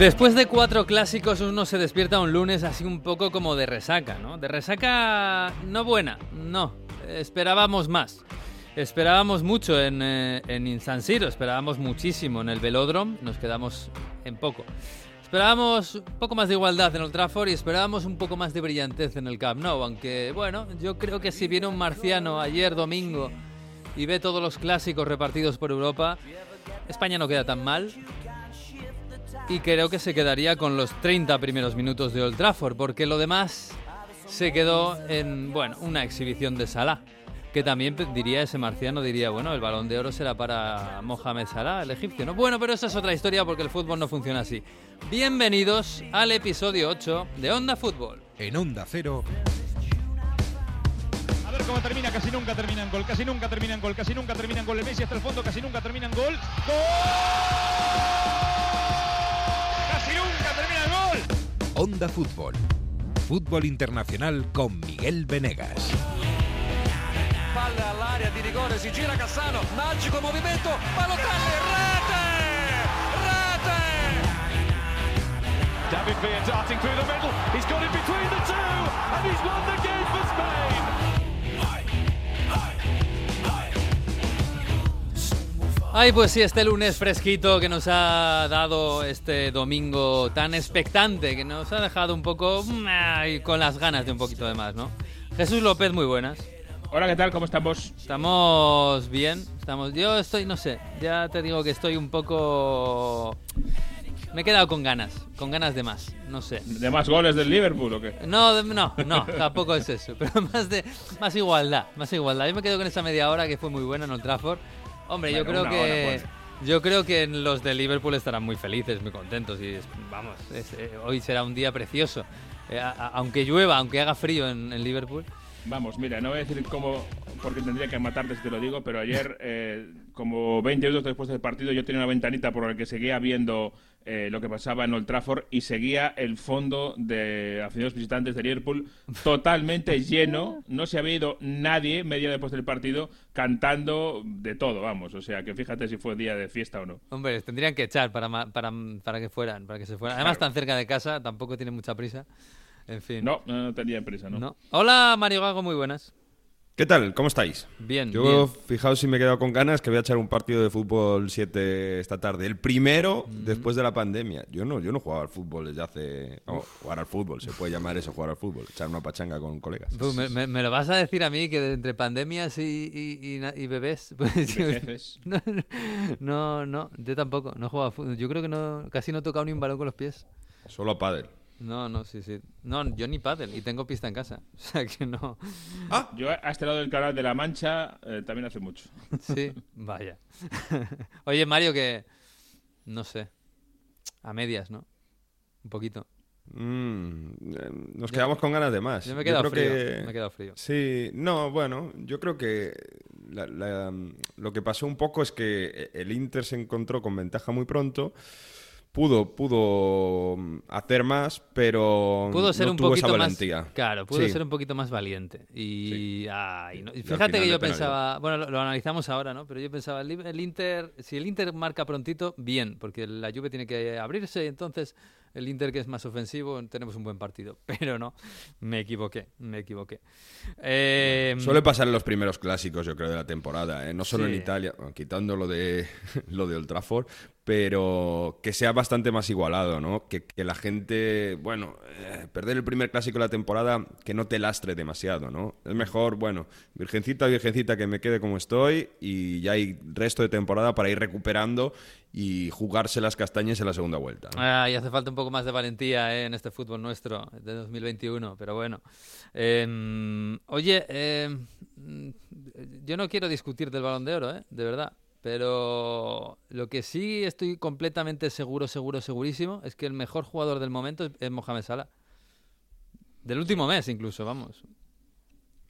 Después de cuatro clásicos uno se despierta un lunes así un poco como de resaca, ¿no? De resaca no buena, no. Esperábamos más. Esperábamos mucho en, eh, en San Siro, esperábamos muchísimo en el Velódromo, nos quedamos en poco. Esperábamos un poco más de igualdad en el Trafford y esperábamos un poco más de brillantez en el Camp Nou, aunque bueno, yo creo que si viene un marciano ayer domingo y ve todos los clásicos repartidos por Europa, España no queda tan mal, y creo que se quedaría con los 30 primeros minutos de Old Trafford, porque lo demás se quedó en, bueno, una exhibición de Salah, que también diría ese marciano, diría, bueno, el balón de oro será para Mohamed Salah, el egipcio, ¿no? Bueno, pero esa es otra historia porque el fútbol no funciona así. Bienvenidos al episodio 8 de Onda Fútbol. En Onda Cero. A ver cómo termina, casi nunca termina en gol, casi nunca termina en gol, casi nunca termina en gol. El Messi hasta el fondo, casi nunca termina en gol. ¡Gol! Onda Fútbol. Fútbol internacional con Miguel Venegas. Palla all'area di rigore, si gira Cassano, magico movimento, Balotelli, rete! Rete! David Villa darting through the middle. He's got it between the two, and he's won the game for Spain. Ay, pues sí, este lunes fresquito que nos ha dado este domingo tan expectante, que nos ha dejado un poco mm, ay, con las ganas de un poquito de más, ¿no? Jesús López, muy buenas. Hola, ¿qué tal? ¿Cómo estamos? Estamos bien, estamos. Yo estoy, no sé, ya te digo que estoy un poco. Me he quedado con ganas, con ganas de más, no sé. ¿De más goles del Liverpool o qué? No, no, no, tampoco es eso, pero más de más igualdad, más igualdad. Yo me quedo con esa media hora que fue muy buena en Old Trafford. Hombre, yo Bueno, creo que hora, yo creo que los de Liverpool estarán muy felices, muy contentos y es- vamos, es- eh, hoy será un día precioso. Eh, a- a- aunque llueva, aunque haga frío en, en Liverpool. Vamos, mira, no voy a decir cómo, porque tendría que matarte si te lo digo, pero ayer, eh, como 20 minutos después del partido, yo tenía una ventanita por la que seguía viendo eh, lo que pasaba en Old Trafford y seguía el fondo de aficionados visitantes de Liverpool totalmente lleno. No se había ido nadie media después del partido cantando de todo, vamos. O sea, que fíjate si fue día de fiesta o no. Hombre, les tendrían que echar para, para, para que fueran, para que se fueran. Además, Claro. tan cerca de casa, tampoco tienen mucha prisa. En fin. No, no, no tenía prisa, ¿no? No. Hola, Mario Gago, muy buenas. ¿Qué tal? ¿Cómo estáis? Bien, Yo, bien. fijaos si me he quedado con ganas, que voy a echar un partido de fútbol 7 esta tarde. El primero después de la pandemia. Yo no, yo no jugaba al fútbol desde hace... Vamos, jugar al fútbol, se puede llamar eso, jugar al fútbol. Echar una pachanga con colegas. Pues me, me- me lo vas a decir a mí que entre pandemias y, y- y y bebés. Pues, yo- Vejeces. no, no, no, yo tampoco, no he jugado a fútbol. Yo creo que no, casi no he tocado ni un balón con los pies. Solo a pádel. No, no, sí, sí. No, yo ni pádel y tengo pista en casa. O sea que no. Yo a este lado del canal de la Mancha eh, también hace mucho. Sí, vaya. Oye, Mario, que. No sé. A medias, ¿no? Un poquito. Mm, eh, nos Yo- quedamos con ganas de más. Yo me he quedado frío. que- Me he quedado frío. Sí, no, bueno, yo creo que la- la- lo que pasó un poco es que el Inter se encontró con ventaja muy pronto. Pudo, pudo mm, hacer más, pero Pudo ser no un tuvo poquito esa más. valentía. Claro, pudo Sí. ser un poquito más valiente. Y, ay, no, y fíjate que yo pensaba, bueno, lo, lo analizamos ahora, ¿no? Pero yo pensaba, el, Inter, si el Inter marca prontito, bien, porque la Juve tiene que abrirse y entonces el Inter que es más ofensivo tenemos un buen partido. Pero no, me equivoqué, me equivoqué. Eh, Suele pasar en los primeros clásicos, yo creo, de la temporada, ¿eh? no solo Sí. en Italia, bueno, quitando lo de, lo de Old Trafford, pero que sea bastante más igualado, ¿no? Que, la gente, bueno, eh, perder el primer clásico de la temporada, que no te lastre demasiado, ¿no? Es mejor, bueno, virgencita, virgencita, que me quede como estoy y ya hay resto de temporada para ir recuperando y jugarse las castañas en la segunda vuelta. Ah, y hace falta un poco más de valentía eh, en este fútbol nuestro de 2021, pero bueno. Eh, oye, mm, yo no quiero discutir del balón de oro, eh, de verdad. Pero lo que sí estoy completamente seguro, seguro, segurísimo es que el mejor jugador del momento es, Mohamed Salah. Del último mes incluso, vamos.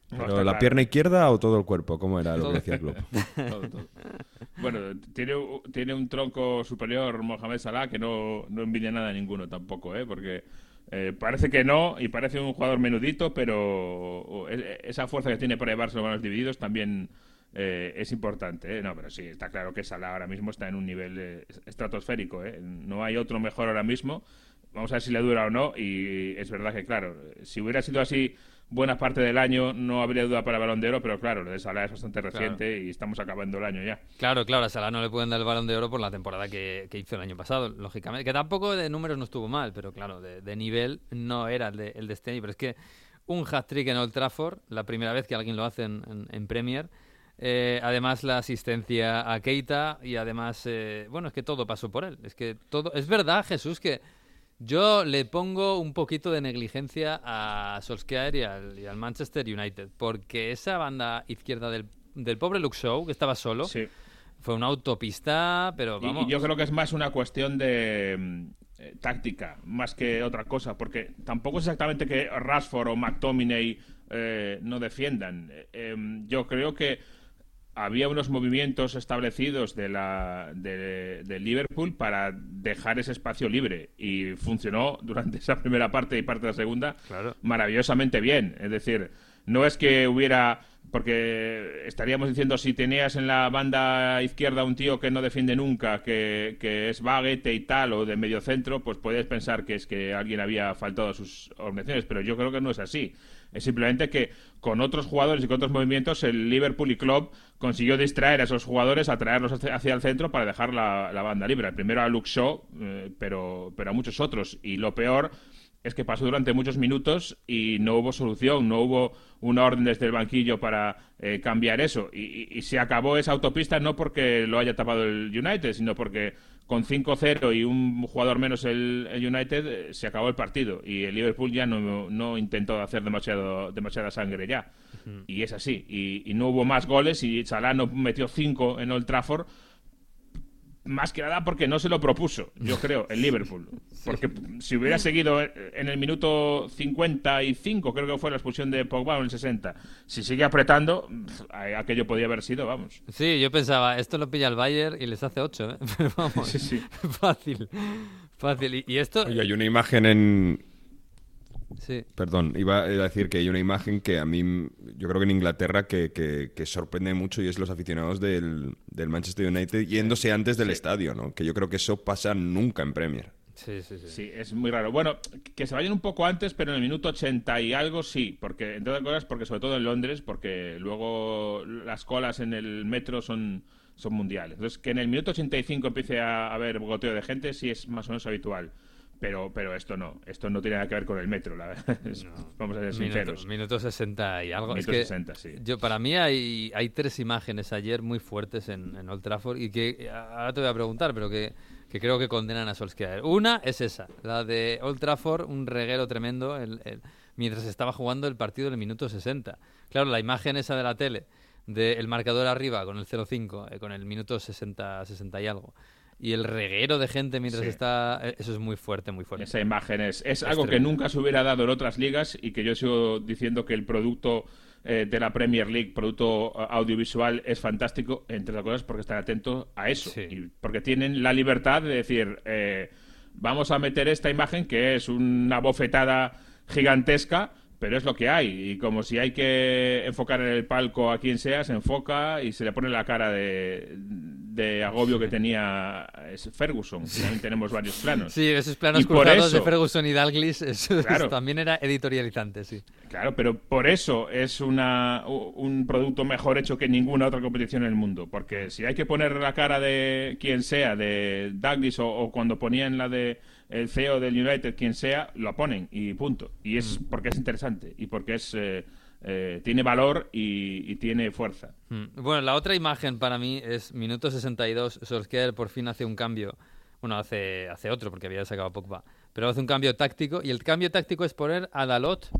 Pero la claro. pierna izquierda o todo el cuerpo, ¿cómo era lo que decía el club? Todo, todo. Bueno, tiene, tiene un tronco superior Mohamed Salah que no, no envidia nada a ninguno tampoco, ¿eh? Porque eh, parece que no y parece un jugador menudito, pero o- e- esa fuerza que tiene para llevarse los balones divididos también eh, es importante. ¿eh? No, pero sí, está claro que Salah ahora mismo está en un nivel eh, estratosférico. ¿eh? No hay otro mejor ahora mismo. Vamos a ver si le dura o no. Y es verdad que, claro, si hubiera sido así buena parte del año, no habría duda para el balón de oro, pero claro, lo de Salah es bastante reciente y estamos acabando el año ya. Claro, claro, a Salah no le pueden dar el balón de oro por la temporada que, que hizo el año pasado, lógicamente. Que tampoco de números no estuvo mal, pero claro, de, de nivel no era el de, el de este año. Pero es que un hat-trick en Old Trafford, la primera vez que alguien lo hace en, en, en Premier. Eh, además la asistencia a Keita y además, eh, bueno, es que todo pasó por él. Es que todo, es verdad, Jesús, que yo le pongo un poquito de negligencia a Solskjaer y al, y al Manchester United, porque esa banda izquierda del, del pobre Luke Shaw, que estaba solo, Sí. fue una autopista, pero vamos. Y, yo creo que es más una cuestión de mm, eh, táctica, más que otra cosa, porque tampoco es exactamente que Rashford o McTominay no defiendan. Em, yo creo que había unos movimientos establecidos de la de, de Liverpool para dejar ese espacio libre y funcionó durante esa primera parte y parte de la segunda Claro. maravillosamente bien. Es decir, no es que hubiera. Porque estaríamos diciendo, si tenías en la banda izquierda un tío que no defiende nunca, que, que es baguete y tal, o de medio centro, pues puedes pensar que es que alguien había faltado a sus obligaciones, pero yo creo que no es así. Es simplemente que con otros jugadores y con otros movimientos, el Liverpool y Klopp consiguió distraer a esos jugadores, atraerlos hacia, hacia el centro para dejar la, la banda libre. Primero a Luke Shaw, eh, pero, pero a muchos otros. Y lo peor es que pasó durante muchos minutos y no hubo solución, no hubo una orden desde el banquillo para eh, cambiar eso. Y, y- y se acabó esa autopista no porque lo haya tapado el United, sino porque con 5-0 y un jugador menos el, el United eh, se acabó el partido. Y el Liverpool ya no, no intentó hacer demasiado, demasiada sangre ya. Y es así. Y, y no hubo más goles y Salah no metió 5 en Old Trafford más que nada porque no se lo propuso, yo creo, el Liverpool. Porque si hubiera seguido en el minuto 55, creo que fue la expulsión de Pogba en el 60, si sigue apretando, aquello podía haber sido, vamos. Sí, yo pensaba, esto lo pilla el Bayern y les hace 8, ¿eh? Pero vamos, Sí, sí. fácil, fácil. Y, y esto... Oye, hay una imagen en, Sí. Perdón, iba a decir que hay una imagen que a mí, yo creo que en Inglaterra, que, que- que sorprende mucho y es los aficionados del, del Manchester United yéndose antes del estadio, ¿no? Que yo creo que eso pasa nunca en Premier. Sí, sí, sí. Sí, es muy raro. Bueno, que se vayan un poco antes, pero en el minuto 80 y algo sí, porque entre otras cosas, porque sobre todo en Londres, porque luego las colas en el metro son, son mundiales. Entonces, que en el minuto 85 empiece a haber goteo de gente sí es más o menos habitual. Pero, pero esto no, esto no tiene nada que ver con el metro, la verdad. Vamos a ser sinceros. Minuto, minuto 60 y algo. Minuto es que 60, sí. Yo, para mí hay, hay tres imágenes ayer muy fuertes en, en Old Trafford y que ahora te voy a preguntar, pero que, que creo que condenan a Solskjaer. Una es esa, la de Old Trafford, un reguero tremendo el- el- mientras estaba jugando el partido en el minuto 60. Claro, la imagen esa de la tele, del marcador arriba con el 0-5, eh, con el minuto 60, 60 y algo. Y el reguero de gente mientras Sí. está... eh, Eso es muy fuerte, muy fuerte. Esa imagen es, es algo que nunca se hubiera dado en otras ligas y que yo sigo diciendo que el producto eh, de la Premier League, producto eh, audiovisual, es fantástico, entre otras cosas porque están atentos a eso. Sí. Y porque tienen la libertad de decir, eh, vamos a meter esta imagen que es una bofetada gigantesca. Pero es lo que hay, y como si hay que enfocar en el palco a quien sea, se enfoca y se le pone la cara de, de agobio que tenía Ferguson. También tenemos varios planos. Sí, esos planos Y de Ferguson y Dalglish, eso Claro. también era editorializante, sí. Claro, pero por eso es una, un producto mejor hecho que ninguna otra competición en el mundo. Porque si hay que poner la cara de quien sea, de Douglas o, o cuando ponían la de el CEO del United, quien sea, lo ponen y punto. Y es porque es interesante y porque es eh, eh, tiene valor y, y tiene fuerza. Mm. Bueno, la otra imagen para mí es minuto 62, Solskjaer por fin hace un cambio, bueno, hace, hace otro porque había sacado a Pogba, pero hace un cambio táctico y el cambio táctico es poner a Dalot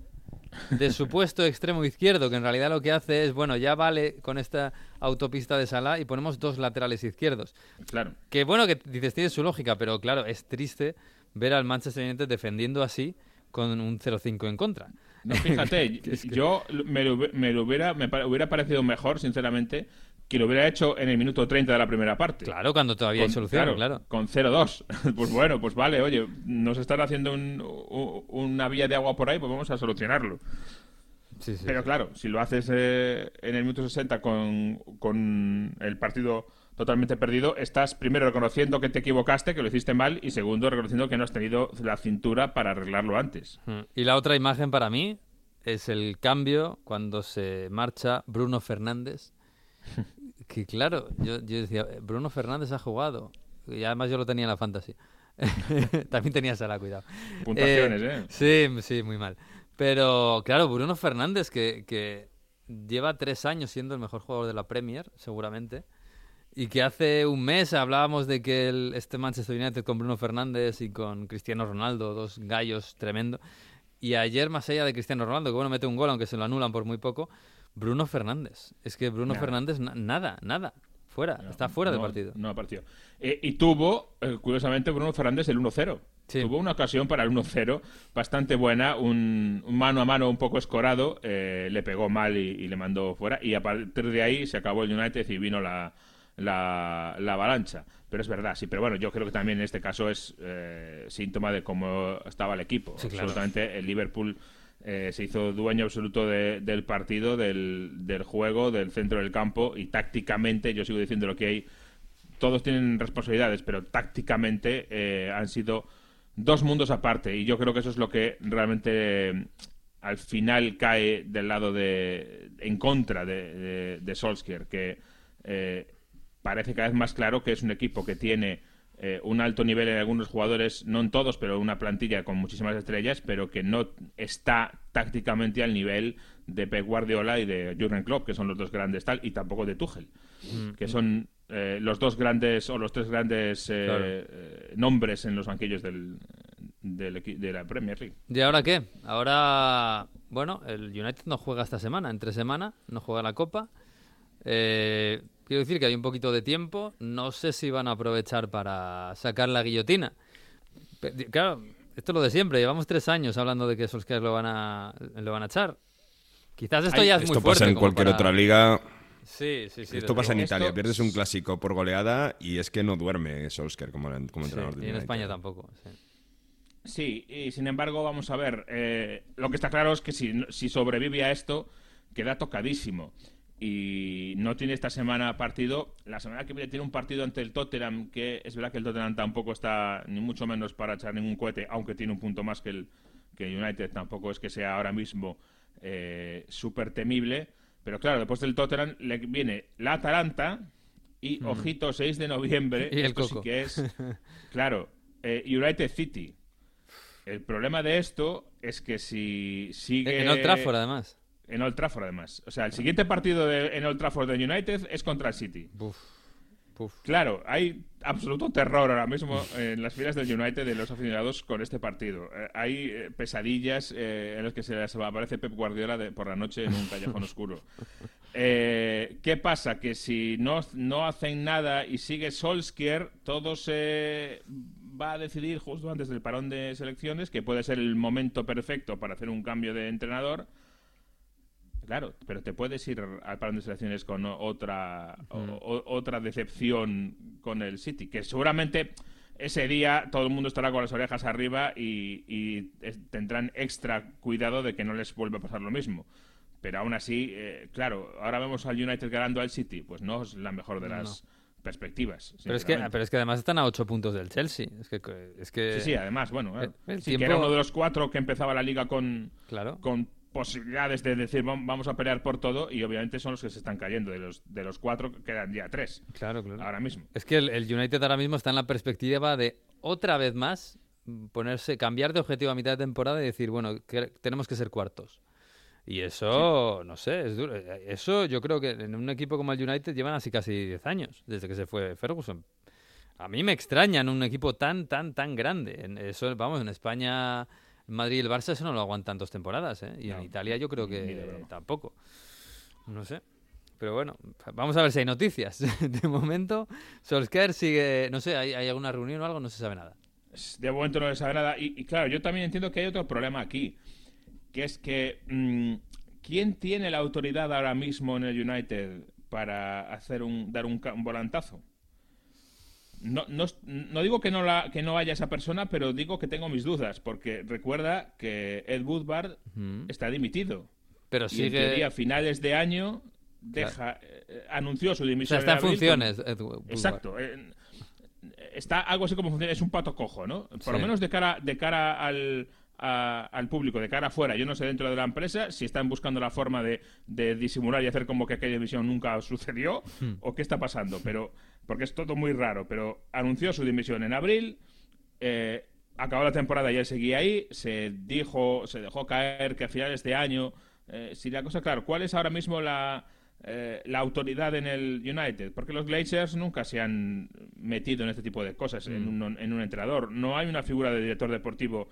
de supuesto extremo izquierdo, que en realidad lo que hace es, bueno, ya vale con esta autopista de Salah y ponemos dos laterales izquierdos. Claro. Que bueno, que dices, tiene su lógica, pero claro, es triste ver al Manchester United defendiendo así con un 0-5 en contra. No, fíjate, es que- yo me lo, me lo hubiera, me hubiera parecido mejor, sinceramente, que lo hubiera hecho en el minuto 30 de la primera parte. Claro, cuando todavía hay Con- solución, claro. Con 0-2. pues bueno, pues vale, oye, nos están haciendo un- u- una vía de agua por ahí, pues vamos a solucionarlo. Sí, sí, Pero claro, si lo haces eh, en el minuto 60 con, con el partido totalmente perdido, estás primero reconociendo que te equivocaste, que lo hiciste mal, y segundo reconociendo que no has tenido la cintura para arreglarlo antes. Mm. Y la otra imagen para mí es el cambio cuando se marcha Bruno Fernández. Que claro, yo, yo decía, Bruno Fernández ha jugado. Y además yo lo tenía en la fantasy. También tenía Sala, cuidado. Puntuaciones, ¿eh? Sí, sí, muy mal. Pero claro, Bruno Fernández, que, que lleva tres años siendo el mejor jugador de la Premier, seguramente. Y que hace un mes hablábamos de que el- este Manchester United con Bruno Fernández y con Cristiano Ronaldo, dos gallos tremendo. Y ayer, más allá de Cristiano Ronaldo, que bueno, mete un gol, aunque se lo anulan por muy poco, Bruno Fernández. Es que Bruno Nada. Fernández, na- nada, nada. Fuera, está fuera del No, partido. No ha partido. Eh, y tuvo, eh, curiosamente, Bruno Fernández el 1-0. Sí. Tuvo una ocasión para el 1-0 bastante buena, un, un mano a mano un poco escorado, eh, le pegó mal y, y le mandó fuera. Y a partir de ahí se acabó el United y vino la, la, la avalancha. Pero es verdad, sí. Pero bueno, yo creo que también en este caso es eh, síntoma de cómo estaba el equipo. Sí, claro. Absolutamente, el Liverpool eh, se hizo dueño absoluto de- del partido, del, del juego, del centro del campo y tácticamente, yo sigo diciendo lo que hay, todos tienen responsabilidades, pero tácticamente eh, han sido dos mundos aparte y yo creo que eso es lo que realmente eh, al final cae del lado de en contra de, de, de Solskjaer, que eh, parece cada vez más claro que es un equipo que tiene eh, un alto nivel en algunos jugadores, no en todos, pero una plantilla con muchísimas estrellas, pero que no está tácticamente al nivel de Pep Guardiola y de Jurgen Klopp, que son los dos grandes tal, y tampoco de Tuchel, que son eh, los dos grandes o los tres grandes eh, Claro. nombres en los banquillos del, del de la Premier League. ¿Y ahora qué? Ahora, bueno, el United no juega esta semana, entre semana, no juega la Copa. Eh, quiero decir que hay un poquito de tiempo. No sé si van a aprovechar para sacar la guillotina. Claro, esto es lo de siempre. Llevamos tres años hablando de que Solskjaer lo van a, lo van a echar. Quizás esto Ay, ya es muy Esto fuerte. pasa en cualquier para- otra liga. Sí, sí, sí. Esto pasa en luego. Esto- Italia. Pierdes un clásico por goleada y es que no duerme Solskjaer como, como Sí, entrenador y en. España tampoco. sí. Sí, y sin embargo, vamos a ver. eh, lo que está claro es que si, si sobrevive a esto, queda tocadísimo. Y no tiene esta semana partido. La semana que viene tiene un partido ante el Tottenham, que es verdad que el Tottenham tampoco está ni mucho menos para echar ningún cohete, aunque tiene un punto más que el, que el United. Tampoco es que sea ahora mismo eh, súper temible. Pero claro, después del Tottenham le viene la Atalanta y, ojito, 6 de noviembre. Y el esto sí que es, claro, eh, United City. El problema de esto es que si sigue... En Old Trafford, además. En Old Trafford, además. O sea, el siguiente partido de- en Old Trafford de United es contra el City. Buf, buf. Claro, hay absoluto terror ahora mismo en las filas del United de los aficionados con este partido. Eh, hay eh, pesadillas eh, en las que se les aparece Pep Guardiola de- por la noche en un callejón oscuro. Eh, ¿Qué pasa? Que si no, no hacen nada y sigue Solskjaer, todo se va a decidir justo antes del parón de selecciones, que puede ser el momento perfecto para hacer un cambio de entrenador. Claro, pero te puedes ir al parón de selecciones con otra, o- o- otra decepción con el City, que seguramente ese día todo el mundo estará con las orejas arriba y, tendrán extra cuidado de que no les vuelva a pasar lo mismo. Pero aún así, eh, claro, ahora vemos al United ganando al City, pues no es la mejor de las perspectivas. Pero es, que, pero es que además están a ocho puntos del Chelsea. Es que, es que Sí, sí, además, bueno, eh, el- el sí, que era uno de los cuatro que empezaba la liga con, Claro. con posibilidades de decir "Vam- vamos a pelear por todo y obviamente son los que se están cayendo. De los, de los cuatro quedan ya tres Claro, claro. ahora mismo. Es que el, el United ahora mismo está en la perspectiva de otra vez más ponerse, cambiar de objetivo a mitad de temporada y decir, bueno, que- tenemos que ser cuartos. Y eso, no sé, es duro. Eso yo creo que en un equipo como el United llevan así casi 10 años, desde que se fue Ferguson. A mí me extraña en un equipo tan, tan, tan grande. En eso, vamos, en España, Madrid y el Barça eso no lo aguantan dos temporadas, ¿eh? Y No, en Italia yo creo que tampoco. No sé. Pero bueno, vamos a ver si hay noticias. De momento, Solskjaer sigue, no sé, ¿hay, hay alguna reunión o algo? No se sabe nada. De momento no les sabe nada. Y, y claro, yo también entiendo que hay otro problema aquí, que es que mm, ¿quién tiene la autoridad ahora mismo en el United para hacer un dar un, un volantazo? No, no, no digo que no, la, que no haya esa persona, pero digo que tengo mis dudas, porque recuerda que Ed Woodward está dimitido. Pero Y en sigue. teoría, a finales de año deja, eh, anunció su o dimisión. sea, está en funciones. con- Edu Woodward. Exacto. eh, está algo así como funciona, es un pato cojo, ¿no? Por lo menos de cara, de cara al, a- al público, de cara afuera, yo no sé dentro de la empresa si están buscando la forma de, de disimular y hacer como que aquella dimisión nunca sucedió Hmm. o qué está pasando, pero porque es todo muy raro, pero anunció su dimisión en abril, eh, acabó la temporada y él seguía ahí, se dijo, se dejó caer que a finales de año, eh, si la cosa, claro, ¿cuál es ahora mismo la, eh, la autoridad en el United? Porque los Glazers nunca se han metido en este tipo de cosas en, un, en un entrenador. No hay una figura de director deportivo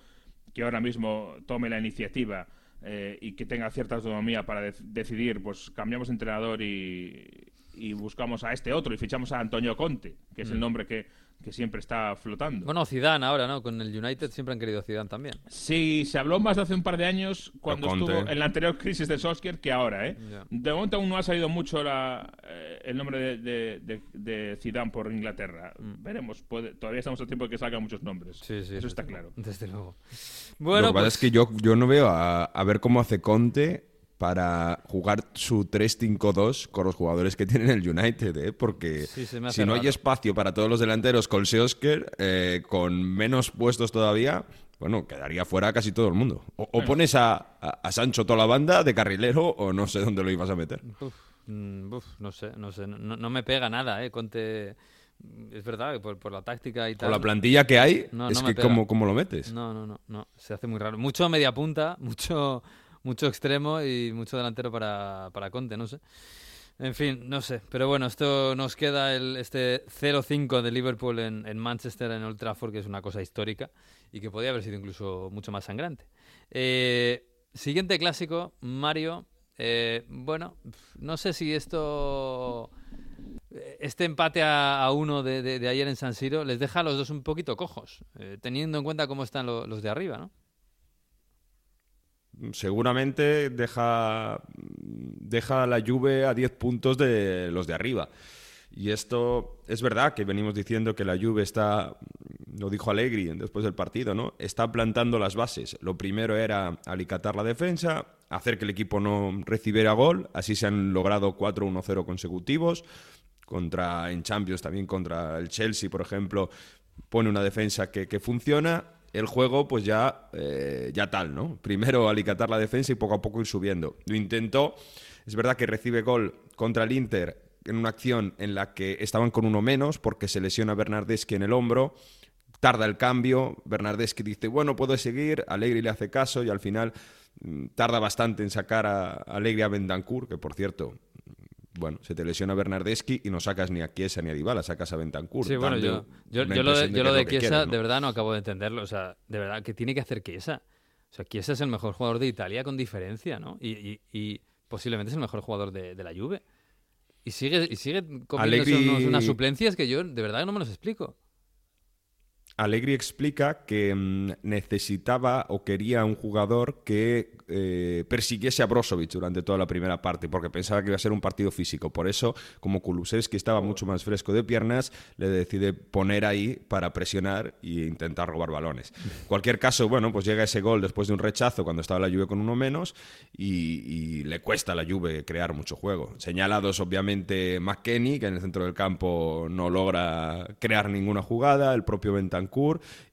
que ahora mismo tome la iniciativa eh, y que tenga cierta autonomía para dec- decidir, pues cambiamos de entrenador y, y buscamos a este otro y fichamos a Antonio Conte, que es el nombre que, que siempre está flotando. Bueno, Zidane ahora, ¿no? Con el United siempre han querido Zidane también. Sí, se habló más de hace un par de años cuando estuvo en la anterior crisis de Solskjaer que ahora, ¿eh? De momento aún no ha salido mucho la, eh, el nombre de, de, de- de Zidane por Inglaterra. Veremos, puede- todavía estamos a tiempo de que salgan muchos nombres. Mm. Sí, sí. Eso está claro. Desde luego. Lo Bueno, que pasa pues, es que yo, yo no veo a, a ver cómo hace Conte para jugar su 3-5-2 con los jugadores que tiene el United, ¿eh? porque Sí, si no hay espacio para todos los delanteros con Seosker, eh, con menos puestos todavía, bueno, quedaría fuera casi todo el mundo. O, o pones a, a- a Sancho toda la banda de carrilero o no sé dónde lo ibas a meter. uf, mm, uf, no sé, no sé. No, no me pega nada, ¿eh? Conte. Es verdad, que por, por la táctica y tal. Con la plantilla que hay, No, es no que. ¿cómo, cómo lo metes? No, no, no, no. Se hace muy raro. Mucho media punta, mucho, mucho extremo y mucho delantero para, para Conte, no sé. En fin, no sé. Pero bueno, esto nos queda el, este 0-5 de Liverpool en, en Manchester, en Old Trafford, que es una cosa histórica y que podía haber sido incluso mucho más sangrante. Eh, siguiente clásico, Mario. Eh, bueno, no sé si esto este empate a, uno de, de- ayer en San Siro les deja a los dos un poquito cojos, eh, teniendo en cuenta cómo están lo- los de arriba, ¿no? Seguramente deja, deja la Juve a 10 puntos de los de arriba. Y esto es verdad que venimos diciendo que la Juve está, lo dijo Allegri después del partido, ¿no? Está plantando las bases. Lo primero era alicatar la defensa, hacer que el equipo no recibiera gol, así se han logrado 4-1-0 consecutivos. Contra, en Champions también contra el Chelsea, por ejemplo, pone una defensa que, que funciona el juego, pues ya, eh, ya tal, ¿no? Primero alicatar la defensa y poco a poco ir subiendo. Lo intentó, es verdad que recibe gol contra el Inter en una acción en la que estaban con uno menos porque se lesiona Bernardeschi en el hombro, tarda el cambio, Bernardeschi dice, bueno, puedo seguir, Allegri le hace caso y al final mm, tarda bastante en sacar a a Allegri a Bentancur, que por cierto, bueno, se te lesiona Bernardeschi y no sacas ni a Chiesa ni a Dybala, sacas a Bentancur. Sí, bueno, yo, yo, lo de, yo lo de Chiesa, quieres, ¿no? de verdad no acabo de entenderlo. O sea, de verdad, ¿qué tiene que hacer Chiesa? O sea, Chiesa es el mejor jugador de Italia con diferencia, ¿no? Y, y- y posiblemente es el mejor jugador de, de la Juve. Y sigue, y sigue comiéndose Allegri- unos- unas suplencias que yo de verdad no me los explico. Allegri explica que mm, necesitaba o quería un jugador que eh, persiguiese a Brozovic durante toda la primera parte, porque pensaba que iba a ser un partido físico. Por eso, como Kulusevski estaba mucho más fresco de piernas, le decide poner ahí para presionar e intentar robar balones. Cualquier caso, bueno, pues llega ese gol después de un rechazo cuando estaba la Juve con uno menos y, y le cuesta a la Juve crear mucho juego. Señalados, obviamente, McKenny, que en el centro del campo no logra crear ninguna jugada, el propio Bentancur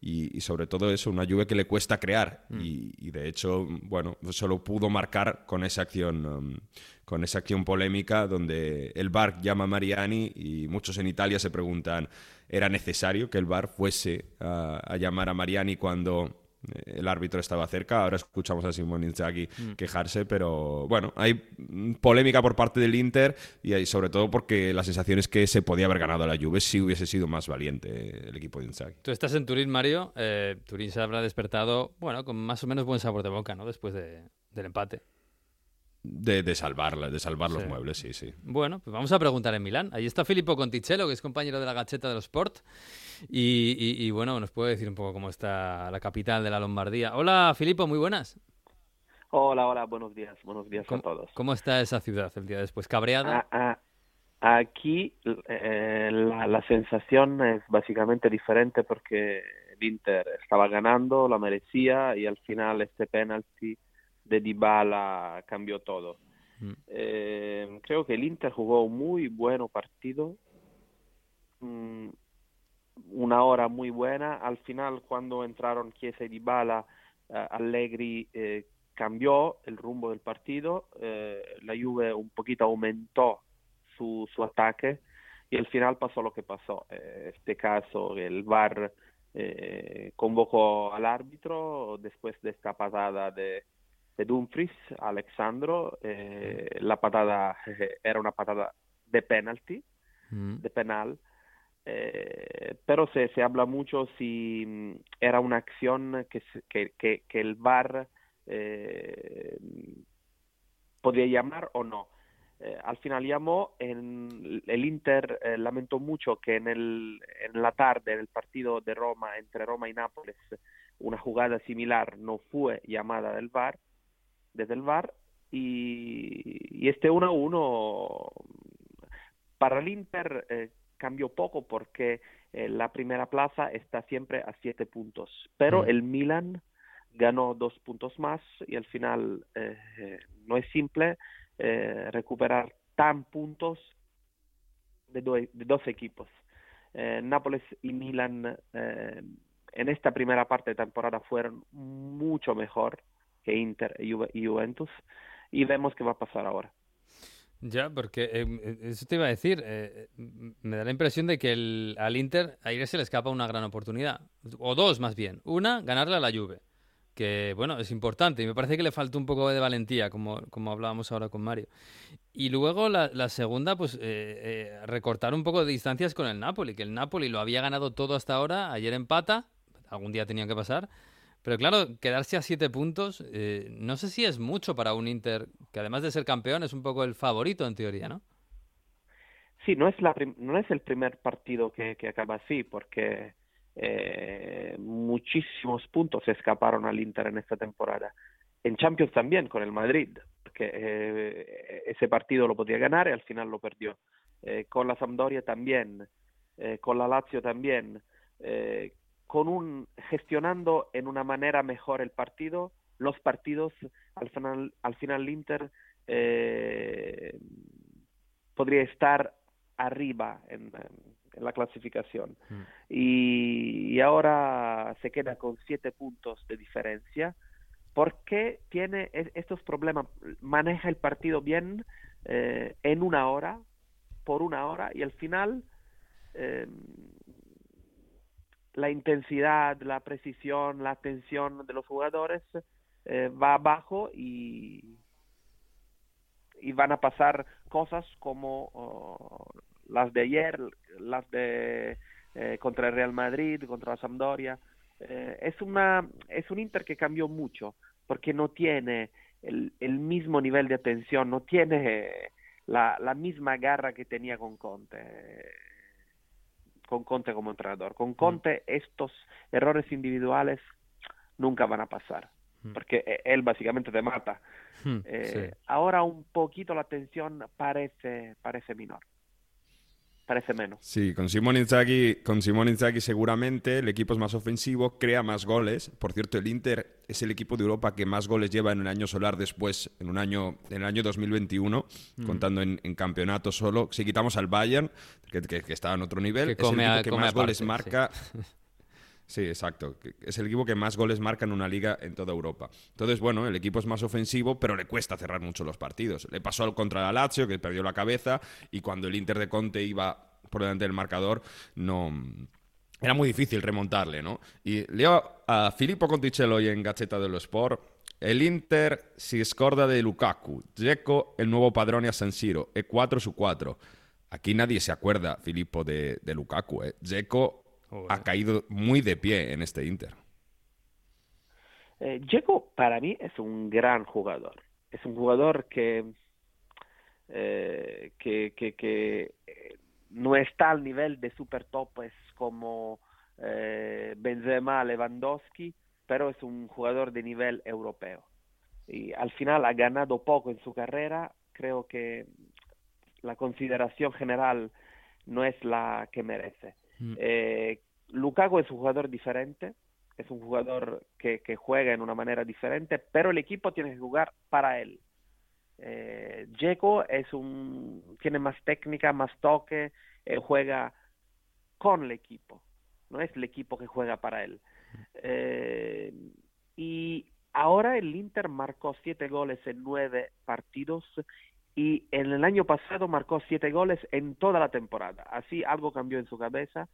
y, y sobre todo eso, una Juve que le cuesta crear y, y de hecho, bueno, solo pudo marcar con esa acción. um, con esa acción polémica donde el VAR llama a Mariani y muchos en Italia se preguntan, ¿era necesario que el VAR fuese a, a llamar a Mariani cuando el árbitro estaba cerca? Ahora escuchamos a Simón Inzaghi quejarse, pero bueno, hay mm, polémica por parte del Inter y hay, sobre todo porque la sensación es que se podía haber ganado a la Juve si hubiese sido más valiente el equipo de Inzaghi. Tú estás en Turín, Mario. Eh, Turín se habrá despertado, bueno, con más o menos buen sabor de boca, ¿no? Después de- del empate. De, de salvarla, de salvar los muebles, sí, sí. Bueno, pues vamos a preguntar en Milán. Ahí está Filippo Conticello, que es compañero de la Gacheta de los Sport. Y, y- y, bueno, nos puede decir un poco cómo está la capital de la Lombardía. Hola, Filippo, muy buenas. Hola, hola, buenos días, buenos días a ¿Cómo, todos. cómo está esa ciudad el día después? ¿Cabreada? Ah, ah, aquí eh, la, la sensación es básicamente diferente porque el Inter estaba ganando, la merecía y al final este penalti de Dybala cambió todo. Mm. Eh, creo que el Inter jugó un muy buen partido, mm, una hora muy buena. Al final, cuando entraron Chiesa y Dybala, eh, Allegri eh, cambió el rumbo del partido. eh, la Juve un poquito aumentó su, su ataque y al final pasó lo que pasó. Eh, este caso, el VAR eh, convocó al árbitro después de esta patada de, de Dumfries, Alexandro. la patada era una patada de penalty, Mm. de penal. Eh, pero se, se habla mucho si mm, era una acción que, que, que, que el VAR eh, podía llamar o no. Eh, al final llamó, en, el Inter eh, lamentó mucho que en, el, en la tarde del partido de Roma, entre Roma y Nápoles, una jugada similar no fue llamada del VAR, desde el VAR, y, y este 1-1 para el Inter eh, cambió poco porque eh, la primera plaza está siempre a siete puntos, pero Mm. el Milan ganó dos puntos más y al final eh, no es simple eh, recuperar tan puntos de, do- de dos equipos. Nápoles y Milan en esta primera parte de temporada fueron mucho mejor que Inter y Juventus y vemos qué va a pasar ahora. Ya, porque eh, eso te iba a decir. eh, me da la impresión de que el- al Inter ayer se le escapa una gran oportunidad. O dos, más bien. Una, ganarle a la Juve. Que, bueno, es importante. Y me parece que le falta un poco de valentía, como, como hablábamos ahora con Mario. Y luego la, la segunda, pues eh, eh, recortar un poco de distancias con el Napoli. Que el Napoli lo había ganado todo hasta ahora. Ayer empata. Algún día tenía que pasar. Pero claro, quedarse a siete puntos, eh, no sé si es mucho para un Inter, que además de ser campeón es un poco el favorito en teoría, ¿no? Sí, no es, la no es el primer partido que, que acaba así, porque eh, muchísimos puntos se escaparon al Inter en esta temporada. En Champions también con el Madrid, porque eh, ese partido lo podía ganar y al final lo perdió. Eh, con la Sampdoria también, con la Lazio también, con un gestionando en una manera mejor el partido, los partidos al final, al final el Inter eh, podría estar arriba en, en la clasificación. Mm. Y, y ahora se queda con siete puntos de diferencia porque tiene es- estos problemas, maneja el partido bien eh, en una hora, por una hora, y al final eh, la intensidad, la precisión, la atención de los jugadores eh, va abajo y, y van a pasar cosas como oh, las de ayer, las de eh, contra el Real Madrid, contra la Sampdoria. Eh, es una es un Inter que cambió mucho porque no tiene el, el mismo nivel de atención, no tiene eh, la, la misma garra que tenía con Conte. Con Conte como entrenador. Con Conte estos errores individuales nunca van a pasar, Mm. porque eh, él básicamente te mata. Hmm, Eh, sí. Ahora un poquito la tensión parece, parece menor, parece menos. Sí, con Simone Inzaghi, con Simone Inzaghi seguramente el equipo es más ofensivo, crea más goles. Por cierto, el Inter es el equipo de Europa que más goles lleva en un año solar después, en un año, en el año 2021, Mm. contando en, en campeonato solo. Si quitamos al Bayern, que, que- que está en otro nivel, Que es el a- equipo que come más aparte, goles marca. Sí, exacto. que Es el equipo que más goles marca en una liga en toda Europa. Entonces, bueno, el equipo es más ofensivo, pero le cuesta cerrar mucho los partidos. Le pasó contra la Lazio, que perdió la cabeza, y cuando el Inter de Conte iba por delante del marcador, no... Era muy difícil remontarle, no? Y leo a Filippo Conticello hoy en Gazzetta dello Sport. El Inter si scorda de Lukaku. Dzeko, el nuevo padrone a San Siro. E 4 su 4. Aquí nadie se acuerda, Filippo, de, Lukaku. ¿eh? Joder. ha caído muy de pie en este Inter. Eh, Dzeko para mí es un gran jugador. Es un jugador que, eh, que, que, que, eh, no está al nivel de super topes como eh, Benzema, Lewandowski, pero es un jugador de nivel europeo. Y al final ha ganado poco en su carrera. Creo que la consideración general no es la que merece. Mm. Eh, Lukaku es un jugador diferente, es un jugador que, que juega en una manera diferente, pero el equipo tiene que jugar para él. Eh, es un, tiene más técnica, más toque, juega con el equipo, no es el equipo que juega para él. Eh, y ahora el Inter marcó siete goles en nueve partidos y en el año pasado marcó siete goles en toda la temporada. Así algo cambió en su cabeza,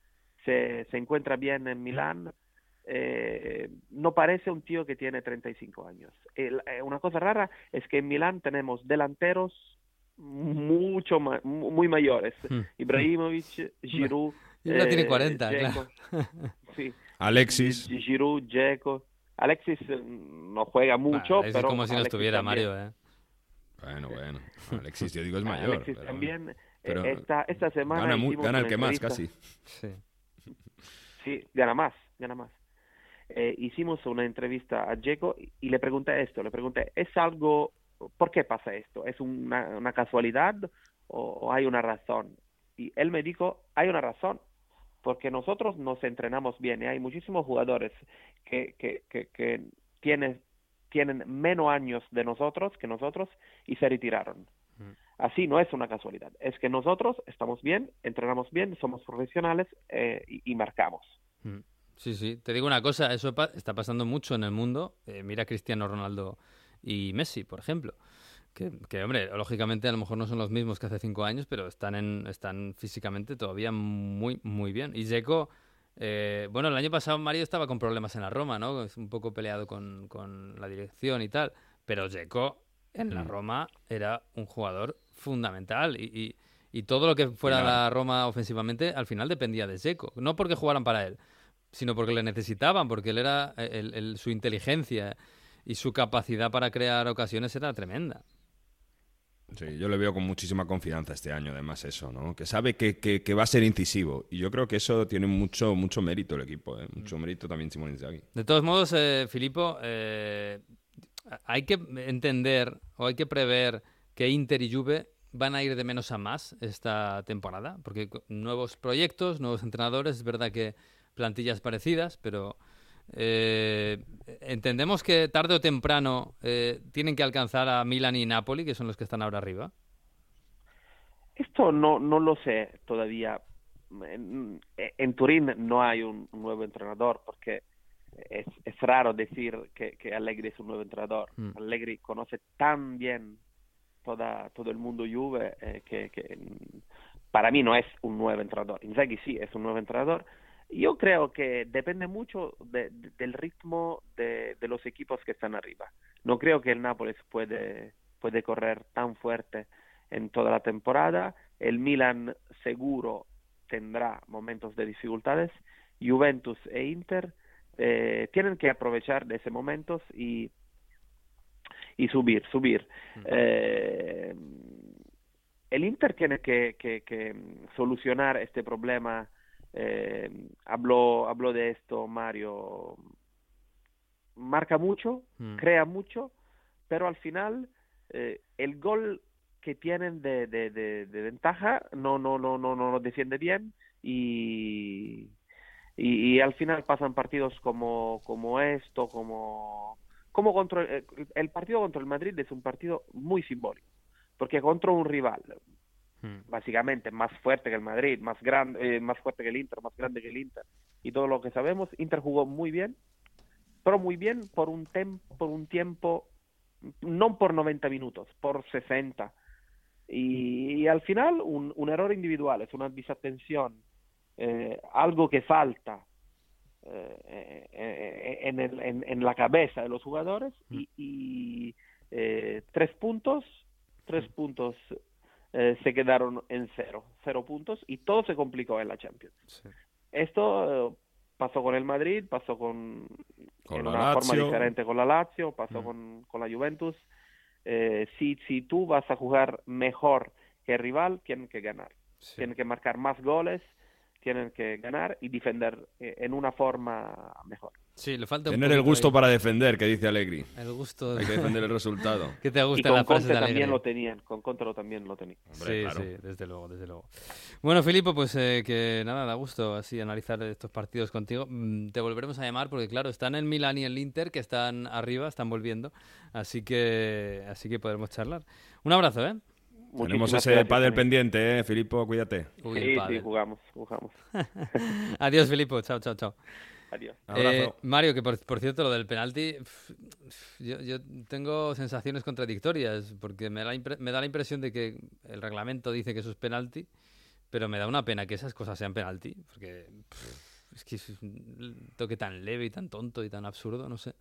se, se encuentra bien en Milán. Eh, no parece un tío que tiene 35 años. Eh, una cosa rara es que en Milán tenemos delanteros mucho muy mayores. Hmm. Ibrahimovic, Giroud. Ya tiene 40, eh, sí. Alexis. Giroud, Dzeko. Alexis no juega mucho, pero... Es como si no estuviera Mario, ¿eh? Bueno, bueno. Alexis, yo digo, es mayor. Alexis también. esta, esta semana... Gana, el que más, casi. Sí. Sí, gana más, gana más. Eh, hicimos una entrevista a Diego y le pregunté esto, le pregunté, ¿es algo, por qué pasa esto? ¿Es una, casualidad o, hay una razón? Y él me dijo, hay una razón, porque nosotros nos entrenamos bien y hay muchísimos jugadores que, que, que, tienen, tienen menos años de nosotros que nosotros y se retiraron. Mm. Así no es una casualidad, es que nosotros estamos bien, entrenamos bien, somos profesionales eh, y, marcamos. Mm. Sí, sí. Te digo una cosa, eso está pasando mucho en el mundo. Eh, mira Cristiano Ronaldo y Messi, por ejemplo. Que, hombre, lógicamente a lo mejor no son los mismos que hace cinco años, pero están, en, están físicamente todavía muy, muy bien. Y Zeco, eh, bueno, el año pasado Mario estaba con problemas en la Roma, ¿no? Un poco peleado con, con la dirección y tal. Pero Zeco en la mm. Roma era un jugador fundamental y, y, todo lo que fuera la Roma ofensivamente al final dependía de Zeco. No porque jugaran para él, sino porque le necesitaban, porque él era eh, su inteligencia y su capacidad para crear ocasiones era tremenda. Sí, yo le veo con muchísima confianza este año, además, eso, ¿no? Que sabe que, que, va a ser incisivo. Y yo creo que eso tiene mucho, mucho mérito el equipo, ¿eh? Mucho mm. mérito también Simón Inzaghi. De todos modos, eh, Filipo, eh, hay que entender o hay que prever que Inter y Juve van a ir de menos a más esta temporada, porque nuevos proyectos, nuevos entrenadores, es verdad que plantillas parecidas, pero eh, entendemos que tarde o temprano eh, tienen que alcanzar a Milan y Napoli, que son los que están ahora arriba. Esto no, no lo sé todavía. En, Turín no hay un, nuevo entrenador porque es, es raro decir que, que, Allegri es un nuevo entrenador. Mm. Allegri conoce tan bien toda, todo el mundo Juve eh, que, que, para mí no es un nuevo entrenador. Inzaghi sí es un nuevo entrenador, yo creo que depende mucho del ritmo de, los equipos que están arriba. No creo que el Nápoles puede, puede correr tan fuerte en toda la temporada. El Milan seguro tendrá momentos de dificultades. Juventus e Inter eh, tienen que aprovechar de esos momentos y, y subir, subir. Eh, el Inter tiene que, que solucionar este problema eh, habló, habló de esto Mario, marca mucho, mm. crea mucho, pero al final eh, el gol que tienen de, de, de, ventaja no no no no no lo defiende bien y, y, al final pasan partidos como como esto como como contra eh, el partido contra el Madrid es un partido muy simbólico porque contra un rival Hmm. básicamente más fuerte que el Madrid, más grande, eh, más fuerte que el Inter, más grande que el Inter y todo lo que sabemos. Inter jugó muy bien, pero muy bien por un por un tiempo, no por 90 minutos, por 60. Y, al final un, un, error individual, es una desatención, eh, algo que falta eh, en, el, en, la cabeza de los jugadores y, hmm. y tres puntos, tres hmm. puntos eh, se quedaron en cero, cero puntos y todo se complicó en la Champions. Esto eh, pasó con el Madrid, pasó con, con una forma diferente con la Lazio, pasó mm. con, con, la Juventus. Eh, si, si tú vas a jugar mejor que el rival, tienen que ganar. Tienen que marcar más goles tienen que ganar y defender eh, en una forma mejor. Sí, le falta un Tener el gusto ahí. para defender, que dice Alegri. El gusto. Hay que defender el resultado. ¿Qué te Y gusta con la frase Conte de también lo tenían, con Conte lo también lo tenían. Hombre, sí, claro. sí, desde luego, desde luego. Bueno, Filipo, pues eh, que nada, da gusto así analizar estos partidos contigo. Mm, Te volveremos a llamar porque, claro, están el Milan y el Inter que están arriba, están volviendo. Así que, así que podremos charlar. Un abrazo, ¿eh? Tenemos ese gracias también. pendiente, ¿eh? Filipo, cuídate. Uy, Sí, sí, jugamos, jugamos. Adiós, Filipo. Chao, chao, chao. Adiós. Eh, Mario, que por, por cierto, lo del penalti, yo, yo tengo sensaciones contradictorias, porque me da, me da la impresión de que el reglamento dice que eso es penalti, pero me da una pena que esas cosas sean penalti, porque pf, es que es un toque tan leve y tan tonto y tan absurdo, no sé.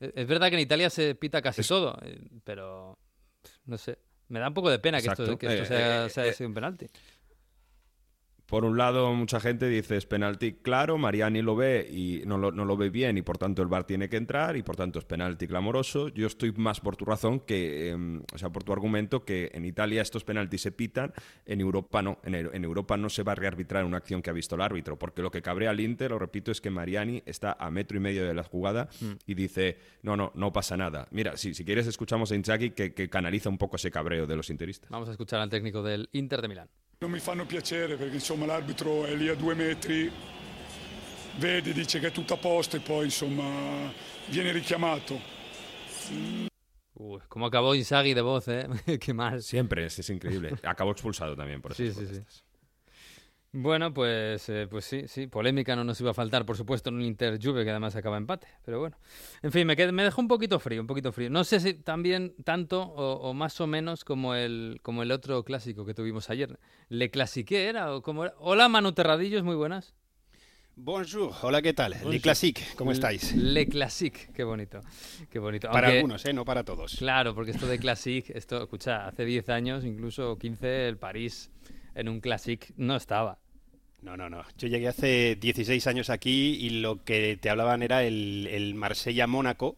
E- Es verdad que en Italia se pita casi Es- todo, eh, pero no sé. Me da un poco de pena que esto, que esto Eh, sea, eh, sea eh, un penalti. Por un lado, mucha gente dice es penalti claro, Mariani lo ve y no lo, no lo ve bien y por tanto el VAR tiene que entrar y por tanto es penalti clamoroso. Yo estoy más por tu razón que, eh, o sea, por tu argumento que en Italia estos penaltis se pitan, en Europa no. En, en Europa no se va a rearbitrar una acción que ha visto el árbitro, porque lo que cabrea al Inter, lo repito, es que Mariani está a metro y medio de la jugada y dice, no, no, no pasa nada. Mira, si, si quieres escuchamos a Inzaghi que, que canaliza un poco ese cabreo de los interistas. Vamos a escuchar al técnico del Inter de Milán. Non mi fanno piacere perché insomma l'arbitro è lì a due metri, vede, dice che è tutto a posto e poi insomma viene richiamato. Uy, cómo acabó Inzaghi de voz, ¿eh? Qué mal. Siempre, es, es increíble. Acabó expulsado también por eso. Sí, sí, sí. Bueno, pues, eh, pues sí, sí, polémica no nos iba a faltar, por supuesto, en un Inter Juve que además acaba empate, pero bueno. En fin, me, qued- me dejó un poquito frío, un poquito frío. No sé si también tanto o, o más o menos como el, como el otro clásico que tuvimos ayer. ¿Le clasiqué era o cómo era? Hola, Manu Terradillos, muy buenas. Bonjour, hola, ¿qué tal? Le Classique, ¿cómo estáis? Le Classique, qué bonito, qué bonito. Para algunos, ¿eh? No para todos. Claro, porque esto de Classic, esto, escucha, hace 10 años, incluso 15, el París en un Classic no estaba. No, no, no. Yo llegué hace 16 años aquí y lo que te hablaban era el, el Marsella-Mónaco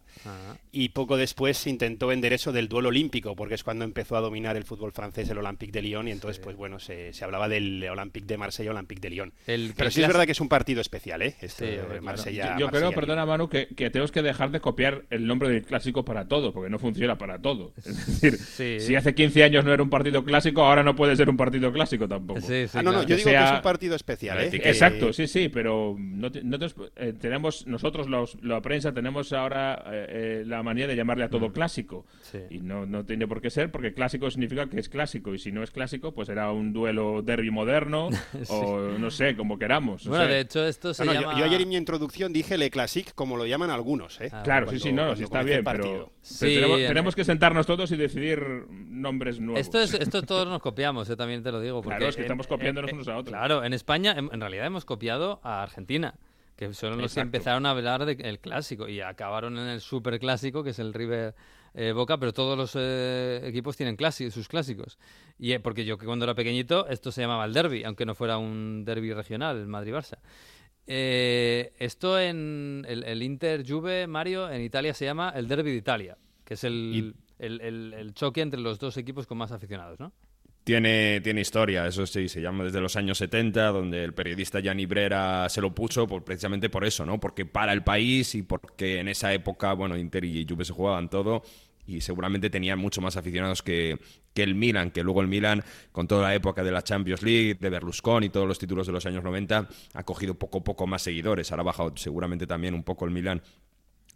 y poco después se intentó vender eso del duelo olímpico porque es cuando empezó a dominar el fútbol francés el Olympique de Lyon y entonces pues bueno, se, se hablaba del Olympique de Marsella, Olympique de Lyon. El- Pero el sí es verdad que es un partido especial, ¿eh? Este Sí, claro. Marsella. Yo, yo creo, Marsella-Lyon. perdona Manu, que, que tenemos que dejar de copiar el nombre del clásico para todo, porque no funciona para todo. Es decir, Sí. si hace 15 años no era un partido clásico, ahora no puede ser un partido clásico tampoco. Sí, sí, Ah, no, no, claro. yo Que digo que es sea- un partido especial, ¿eh? Que- Exacto, sí, sí, pero no te- no te- eh, tenemos nosotros los, la prensa tenemos ahora eh, eh, la manía de llamarle a todo clásico Sí. y no, no tiene por qué ser porque clásico significa que es clásico y si no es clásico pues será un duelo derby moderno o no sé como queramos. o Bueno, sea, de hecho, esto se No, no, yo- yo, ayer en mi introducción dije Le Classique como lo llaman algunos, ¿eh? Ah, Claro, cuando- sí, sí, no, sí está bien, pero, partido. pero Sí, tenemos, en- tenemos que sentarnos todos y decidir nombres nuevos. Esto, es, esto todos nos copiamos, eh, también te lo digo. Porque Claro, es que en- estamos copiándonos en- unos a otros. Claro, en España, en, en realidad hemos copiado a Argentina, que son los que empezaron a hablar del clásico y acabaron en el super clásico, que es el River eh, Boca, pero todos los eh, equipos tienen sus clásicos. Y eh, porque yo que cuando era pequeñito, esto se llamaba el derby, aunque no fuera un derby regional, el Madrid-Barça. Esto en el, el Inter Juve, Mario, en Italia se llama el Derby de Italia, que es el- el choque entre los dos equipos con más aficionados, ¿no? Tiene, tiene historia, eso sí, se llama desde los años 70, donde el periodista Gianni Brera se lo puso por, precisamente por eso, ¿no? Porque para el país y porque en esa época, bueno, Inter y Juve se jugaban todo y seguramente tenían mucho más aficionados que, que el Milan, que luego el Milan, con toda la época de la Champions League, de Berlusconi y todos los títulos de los años 90, ha cogido poco a poco más seguidores. Ahora ha bajado seguramente también un poco el Milan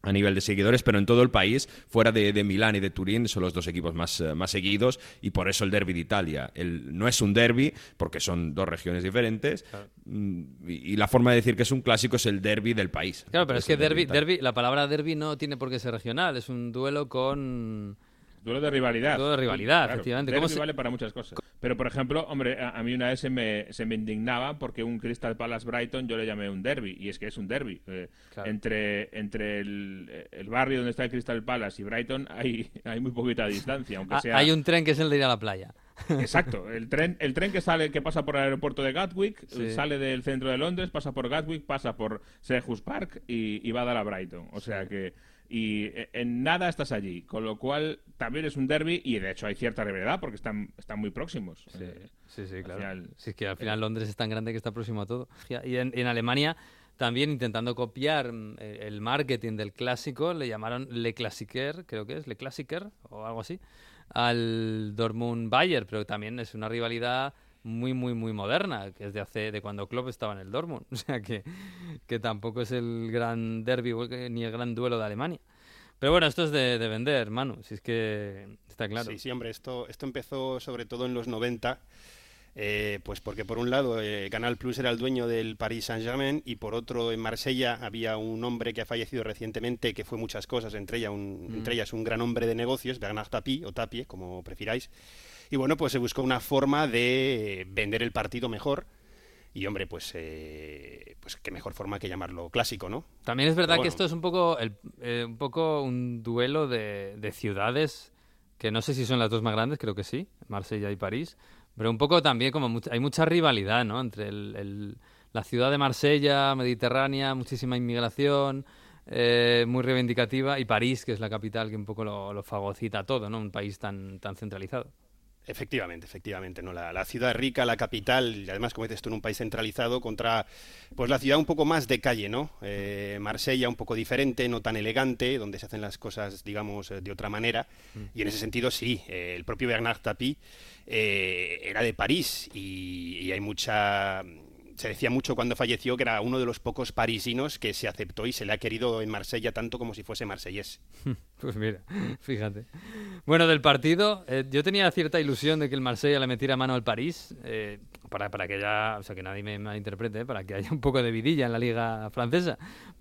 a nivel de seguidores, pero en todo el país, fuera de, de Milán y de Turín, son los dos equipos más, eh, más seguidos y por eso el derby de Italia. El, no es un derby, porque son dos regiones diferentes, mm, y, y la forma de decir que es un clásico es el derby del país. Claro, pero es que el derbi derby, derby, la palabra derby no tiene por qué ser regional, es un duelo con... Duelo de rivalidad. Duelo de rivalidad, Claro, efectivamente. ¿Cómo se- vale para muchas cosas. Pero, por ejemplo, hombre, a, a mí una vez se me, se me indignaba porque un Crystal Palace Brighton yo le llamé un derby. Y es que es un derby. Eh, Claro. Entre, entre el, el barrio donde está el Crystal Palace y Brighton hay, hay muy poquita distancia. Aunque Ah, sea... Hay un tren que es el de ir a la playa. Exacto, el tren, el tren que sale, que pasa por el aeropuerto de Gatwick, Sí. sale del centro de Londres, pasa por Gatwick, pasa por Selhurst Park y, y va a dar a Brighton. O sea que y en nada estás allí, con lo cual también es un derby y de hecho hay cierta rivalidad porque están, están muy próximos. Sí, Eh, sí, sí, claro. final- Sí, es que al final Londres es tan grande que está próximo a todo. Y en, en Alemania, también intentando copiar mm, eh, el marketing del clásico, le llamaron Le Classiker, creo que es, Le Classiker o algo así, al Dortmund Bayer, pero también es una rivalidad muy, muy, muy moderna, que es de hace de cuando Klopp estaba en el Dortmund. O sea que, que tampoco es el gran derby ni el gran duelo de Alemania. Pero bueno, esto es de, de vender, Manu, si es que está claro. Sí, sí, hombre, esto, esto empezó sobre todo en los 90, eh, pues porque por un lado eh, Canal Plus era el dueño del Paris Saint-Germain y por otro en Marsella había un hombre que ha fallecido recientemente que fue muchas cosas, entre, ella un, Mm. entre ellas un gran hombre de negocios, Bernard Tapie o Tapie, como prefiráis. Y bueno, pues se buscó una forma de vender el partido mejor. Y hombre, pues, eh, pues qué mejor forma que llamarlo clásico, ¿no? También es verdad que esto es un poco, el- eh, un poco un duelo de, de ciudades que no sé si son las dos más grandes, creo que sí, Marsella y París, pero un poco también como much- hay mucha rivalidad, ¿no? Entre el- el- la ciudad de Marsella, mediterránea, muchísima inmigración, eh, muy reivindicativa, y París, que es la capital que un poco lo, lo fagocita todo, ¿no? Un país tan, tan centralizado. Efectivamente, efectivamente, ¿no? La, la ciudad rica, la capital, y además, como dices tú, en un país centralizado contra, pues la ciudad un poco más de calle, ¿no? Eh, Marsella un poco diferente, no tan elegante, donde se hacen las cosas, digamos, eh, de otra manera. Y en ese sentido, sí, eh, el propio Bernard Tapie eh, era de París y, y hay mucha... Se decía mucho cuando falleció que era uno de los pocos parisinos que se aceptó y se le ha querido en Marsella tanto como si fuese marsellés. Pues mira, fíjate. Bueno, del partido, eh, yo tenía cierta ilusión de que el Marsella le metiera mano al París, eh, para, para que ya, o sea, que nadie me malinterprete, eh, para que haya un poco de vidilla en la liga francesa.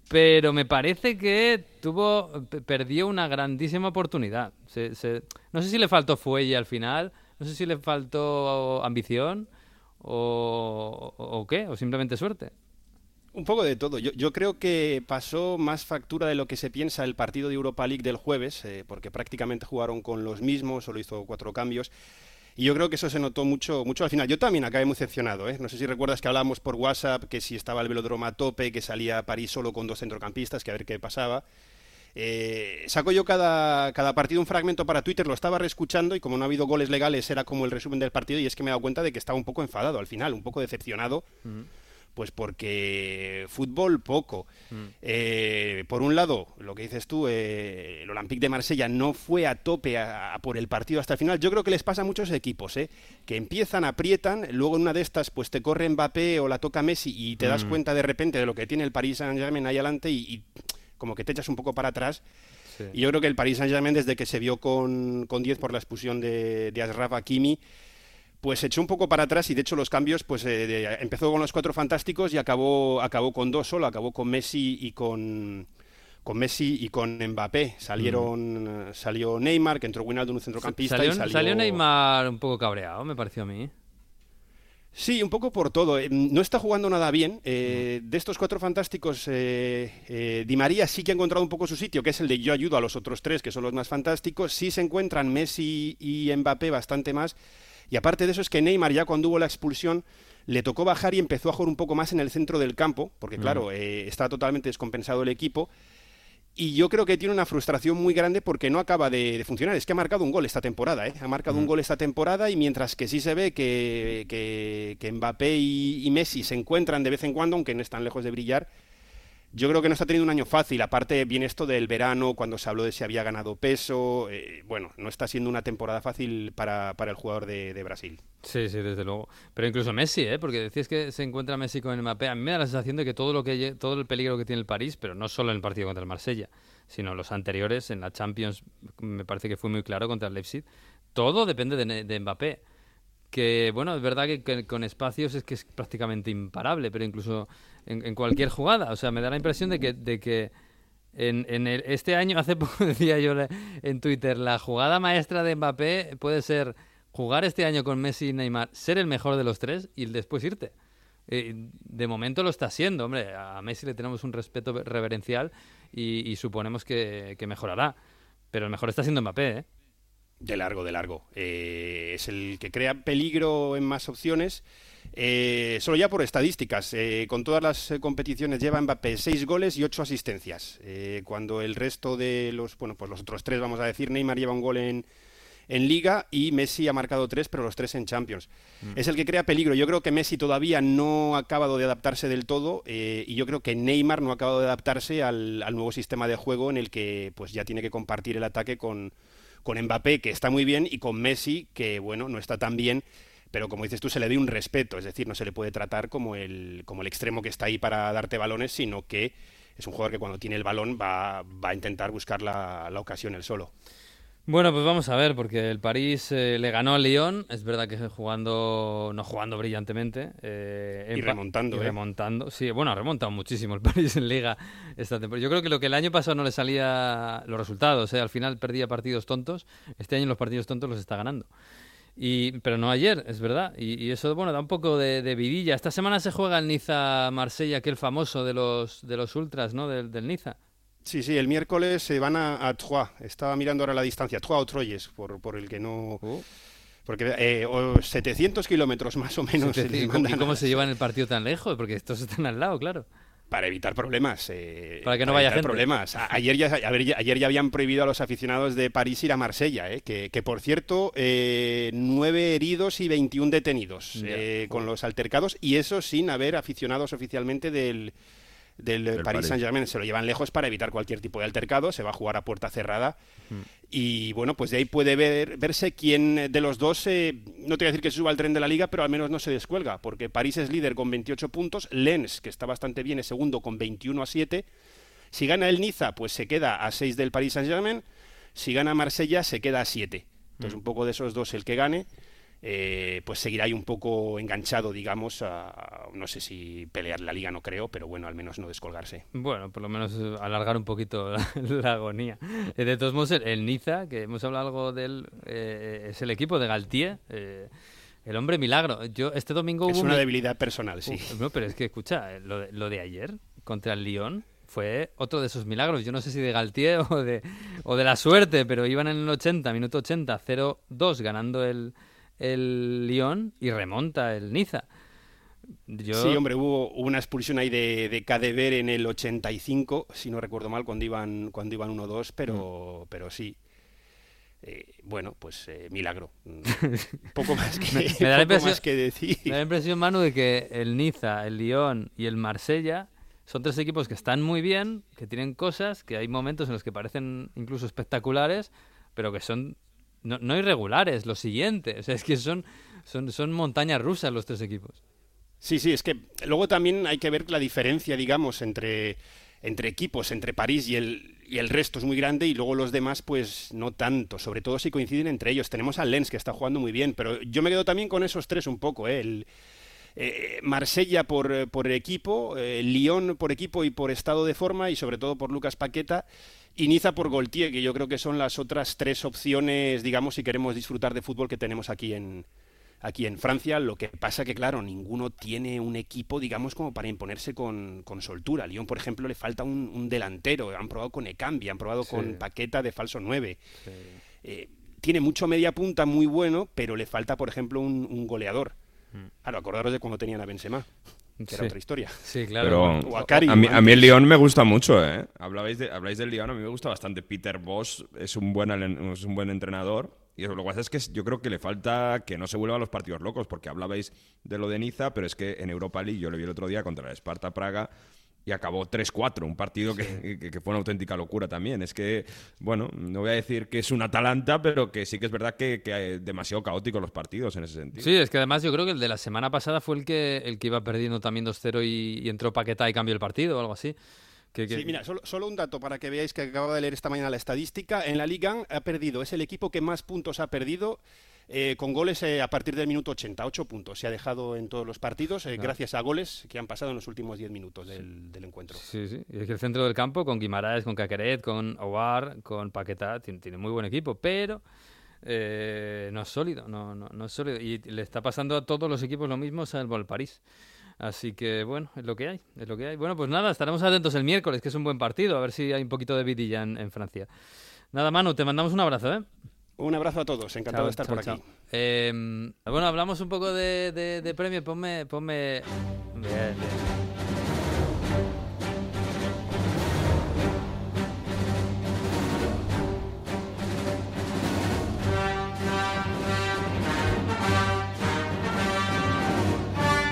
Pero me parece que tuvo, pe- perdió una grandísima oportunidad. Se- se- no sé si le faltó fuelle al final, no sé si le faltó ambición o, qué, o simplemente suerte. Un poco de todo. Yo, creo que pasó más factura de lo que se piensa el partido de Europa League del jueves, eh, porque prácticamente jugaron con los mismos, solo hizo cuatro cambios. Y yo creo que eso se notó mucho, mucho al final. Yo también acabé muy decepcionado. ¿eh? No sé si recuerdas que hablábamos por WhatsApp que si estaba el velódromo a tope, que salía París solo con dos centrocampistas, que a ver qué pasaba. Eh, saco yo cada, cada partido un fragmento para Twitter, lo estaba reescuchando y como no ha habido goles legales era como el resumen del partido y es que me he dado cuenta de que estaba un poco enfadado al final, un poco decepcionado pues porque fútbol poco. Eh, por un lado, lo que dices tú, eh, el Olympique de Marsella no fue a tope a, a por el partido hasta el final. Yo creo que les pasa a muchos equipos, ¿eh? que empiezan, aprietan, luego en una de estas pues te corre Mbappé o la toca Messi y te das cuenta de repente de lo que tiene el Paris Saint-Germain ahí adelante y, y como que te echas un poco para atrás. Sí. Y yo creo que el Paris Saint-Germain, desde que se vio con, con 10 por la expulsión de, de Ashraf Hakimi, pues se echó un poco para atrás y de hecho los cambios, pues eh, de- empezó con los cuatro fantásticos y acabó, acabó con dos solo, acabó con Messi y con con Messi y con Mbappé. Salieron, eh, salió Neymar, que entró Wijnaldum, un centrocampista, Salió, y salió... salió Neymar un poco cabreado, me pareció a mí. Sí, un poco por todo. Eh, No está jugando nada bien. Eh, De estos cuatro fantásticos, eh, eh, Di María sí que ha encontrado un poco su sitio, que es el de yo ayudo a los otros tres, que son los más fantásticos. Sí se encuentran Messi y Mbappé bastante más. Y aparte de eso es que Neymar ya cuando hubo la expulsión le tocó bajar y empezó a jugar un poco más en el centro del campo, porque claro, eh, está totalmente descompensado el equipo. Y yo creo que tiene una frustración muy grande porque no acaba de, de funcionar. Es que ha marcado un gol esta temporada, ¿eh? Ha marcado un gol esta temporada y mientras que sí se ve que, que, que Mbappé y, y Messi se encuentran de vez en cuando, aunque no están lejos de brillar, yo creo que no está teniendo un año fácil. Aparte viene esto del verano, cuando se habló de si había ganado peso. eh, bueno, no está siendo una temporada fácil para, para el jugador de, de Brasil. Sí, sí, desde luego. Pero incluso Messi, ¿eh? Porque decías que se encuentra Messi con Mbappé. A mí me da la sensación de que todo lo que todo el peligro que tiene el París, pero no solo en el partido contra el Marsella, sino los anteriores en la Champions, me parece que fue muy claro contra el Leipzig. Todo depende de, de Mbappé. Que bueno, es verdad que, que con espacios es que es prácticamente imparable, pero incluso en, cualquier jugada. O sea, me da la impresión de que, de que en, en el- este año, hace poco decía yo en Twitter, la jugada maestra de Mbappé puede ser jugar este año con Messi y Neymar, ser el mejor de los tres y después irte. Eh, de momento lo está siendo, hombre. A Messi le tenemos un respeto reverencial y, y suponemos que, que mejorará. Pero el mejor está siendo Mbappé, ¿eh? De largo, de largo. Eh, es el que crea peligro en más opciones. Eh, solo ya por estadísticas, eh, con todas las competiciones lleva Mbappé seis goles y ocho asistencias, cuando el resto de los, bueno, pues los otros tres, vamos a decir, Neymar lleva un gol en, en Liga y Messi ha marcado tres, pero los tres en Champions. Mm. Es el que crea peligro. Yo creo que Messi todavía no ha acabado de adaptarse del todo eh, y yo creo que Neymar no ha acabado de adaptarse al, nuevo sistema de juego en el que pues ya tiene que compartir el ataque con, con Mbappé, que está muy bien, y con Messi, que bueno, no está tan bien pero como dices tú, se le dé un respeto, es decir, no se le puede tratar como el, como el extremo que está ahí para darte balones, sino que es un jugador que cuando tiene el balón va, va a intentar buscar la, la ocasión él solo. Bueno, pues vamos a ver, porque el París eh, le ganó al Lyon, es verdad que jugando, no jugando brillantemente. Eh, y remontando. Y ¿eh? remontando, sí, bueno, ha remontado muchísimo el París en Liga esta temporada. Yo creo que lo que el año pasado no le salía los resultados, al final perdía partidos tontos, este año los partidos tontos los está ganando. Y, pero no ayer, es verdad. Y, eso, bueno, da un poco de, vidilla. Esta semana se juega el Niza-Marsella, aquel famoso de los, de los ultras, ¿no? Del, del Niza. Sí, sí, el miércoles se van a, a Troyes. Estaba mirando ahora la distancia. Troyes o Troyes, por, por el que no... Uh. Porque eh, 700 kilómetros más o menos. ¿Y cómo se llevan el partido tan lejos? Porque estos están al lado, claro. Para evitar problemas. Eh, para que no vaya gente. problemas. ayer, ya, ayer ya habían prohibido a los aficionados de París ir a Marsella, eh, que, que, por cierto, eh, nueve heridos y 21 detenidos eh, con los altercados, y eso sin haber aficionados oficialmente del, del, Paris Saint-Germain se lo llevan lejos para evitar cualquier tipo de altercado, se va a jugar a puerta cerrada mm. y bueno, pues de ahí puede ver, verse quién de los dos, eh, no te voy a decir que suba al tren de la liga, pero al menos no se descuelga, porque París es líder con 28 puntos, Lens, que está bastante bien, es segundo con 21 a 7, si gana el Niza, pues se queda a 6 del Paris Saint-Germain, si gana Marsella, se queda a 7. Entonces, mm. un poco de esos dos el que gane. Eh, pues seguirá ahí un poco enganchado, digamos, a, no sé si pelear la liga, no creo, pero bueno, al menos no descolgarse. Bueno, por lo menos eh, alargar un poquito la, agonía. Eh, de todos modos, el, Niza, que hemos hablado algo de él, es el equipo de Galtier. el hombre milagro. Yo este domingo es una debilidad personal, sí. no, pero es que escucha, lo, lo de ayer contra el Lyon fue otro de esos milagros. Yo no sé si de Galtier o de, o de la suerte, pero iban en el 80, minuto 80, 0-2 ganando el, el Lyon y remonta el Niza. Sí, hombre, hubo una expulsión ahí de, de en el 85, si no recuerdo mal, cuando iban, cuando iban 1-2, pero, mm. pero sí. Eh, bueno, pues eh, milagro. poco más que, me, da más que decir. Me da la impresión, Manu, de que el Niza, el Lyon y el Marsella son tres equipos que están muy bien, que tienen cosas, que hay momentos en los que parecen incluso espectaculares, pero que son no, no irregulares, lo siguiente. O sea, es que son, son, son montañas rusas los tres equipos. Sí, sí, es que luego también hay que ver la diferencia, digamos, entre, entre equipos, entre París y el, y el resto es muy grande y luego los demás pues no tanto, sobre todo si coinciden entre ellos. Tenemos al Lens que está jugando muy bien, pero yo me quedo también con esos tres un poco, ¿eh? El, eh, Marsella por, por equipo, eh, Lyon por equipo y por estado de forma y sobre todo por Lucas Paqueta y Niza por Goltier, que yo creo que son las otras tres opciones, digamos, si queremos disfrutar de fútbol que tenemos aquí en, aquí en Francia. Lo que pasa que, claro, ninguno tiene un equipo, digamos, como para imponerse con, con soltura. A Lyon, por ejemplo, le falta un, delantero. Han probado con Ekambi, han probado con Paqueta de falso 9. Eh, tiene mucho media punta muy bueno, pero le falta, por ejemplo, un, goleador. Mm. Claro, acordaros de cuando tenían a Benzema que era otra historia. Sí, claro. a, mí, a, mí, el Lyon me gusta mucho, ¿eh? Hablabais, de, habláis del Lyon, a mí me gusta bastante. Peter Boss es un buen, es un buen entrenador. Y lo que pasa es que yo creo que le falta que no se vuelva a los partidos locos, porque hablabais de lo de Niza, pero es que en Europa League, yo lo vi el otro día contra el Sparta Praga, y acabó 3-4, un partido que, fue una auténtica locura también. Es que, bueno, no voy a decir que es un Atalanta, pero que sí que es verdad que, que demasiado caótico los partidos en ese sentido. Sí, es que además yo creo que el de la semana pasada fue el que, el que iba perdiendo también 2-0 y, entró Paquetá y cambió el partido o algo así. Sí, mira, solo, solo, un dato para que veáis que acabo de leer esta mañana la estadística. En la Liga ha perdido, es el equipo que más puntos ha perdido eh, con goles eh, a partir del minuto 88 puntos. Se ha dejado en todos los partidos eh, gracias a goles que han pasado en los últimos 10 minutos del, encuentro. Sí, sí. Y es que el centro del campo, con Guimaraes, con Caqueret, con Ouar, con Paquetá, tiene, muy buen equipo, pero no es sólido, no, no, no, es sólido. Y le está pasando a todos los equipos lo mismo, salvo al París. Así que bueno, es lo que hay, es lo que hay. Bueno, pues nada, estaremos atentos el miércoles, que es un buen partido, a ver si hay un poquito de vidilla en, en Francia. Nada, Manu, te mandamos un abrazo, ¿eh? Un abrazo a todos, encantado Chao, de estar chao, por chao. aquí. Eh, bueno, hablamos un poco de, de, de premio. Ponme, ponme. Bien, bien.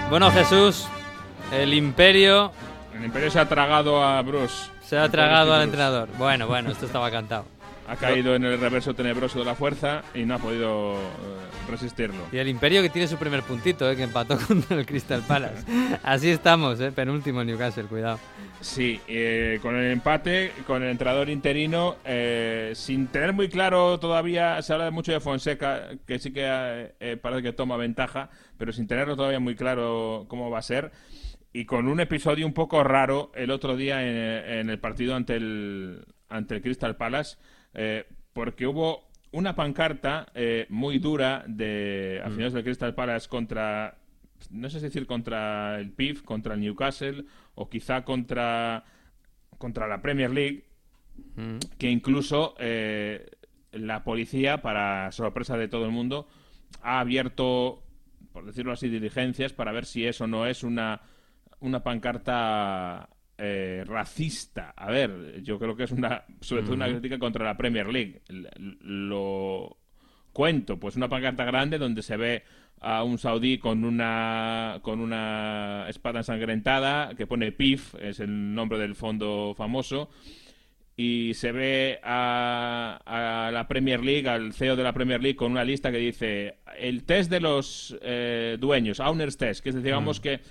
Bueno, Jesús, el Imperio El Imperio se ha tragado a Bruce. se ha tragado al Bruce. entrenador. Bueno, bueno, esto estaba cantado. Ha caído en el reverso tenebroso de la fuerza y no ha podido eh, resistirlo. Y el Imperio que tiene su primer puntito, eh, que empató contra el Crystal Palace. Así estamos, eh, penúltimo Newcastle, cuidado. Sí, eh, con el empate, con el entrenador interino, eh, sin tener muy claro todavía, se habla mucho de Fonseca, que sí que parece que toma ventaja, pero sin tenerlo todavía muy claro cómo va a ser. Y con un episodio un poco raro el otro día en, en el partido ante el, ante el Crystal Palace, eh, porque hubo una pancarta eh, muy dura de aficionados del Crystal Palace contra, no sé si decir contra el PIF, contra el Newcastle o quizá contra, contra la Premier League, que incluso eh, la policía, para sorpresa de todo el mundo, ha abierto, por decirlo así, diligencias para ver si eso no es una, una pancarta eh, racista. A ver, yo creo que es una, sobre todo una crítica contra la Premier League. Lo cuento, pues una pancarta grande donde se ve a un saudí con una con una espada ensangrentada que pone PIF, es el nombre del fondo famoso y se ve a, a la Premier League, al CEO de la Premier League, con una lista que dice el test de los eh, dueños, owners test, que es decir, digamos que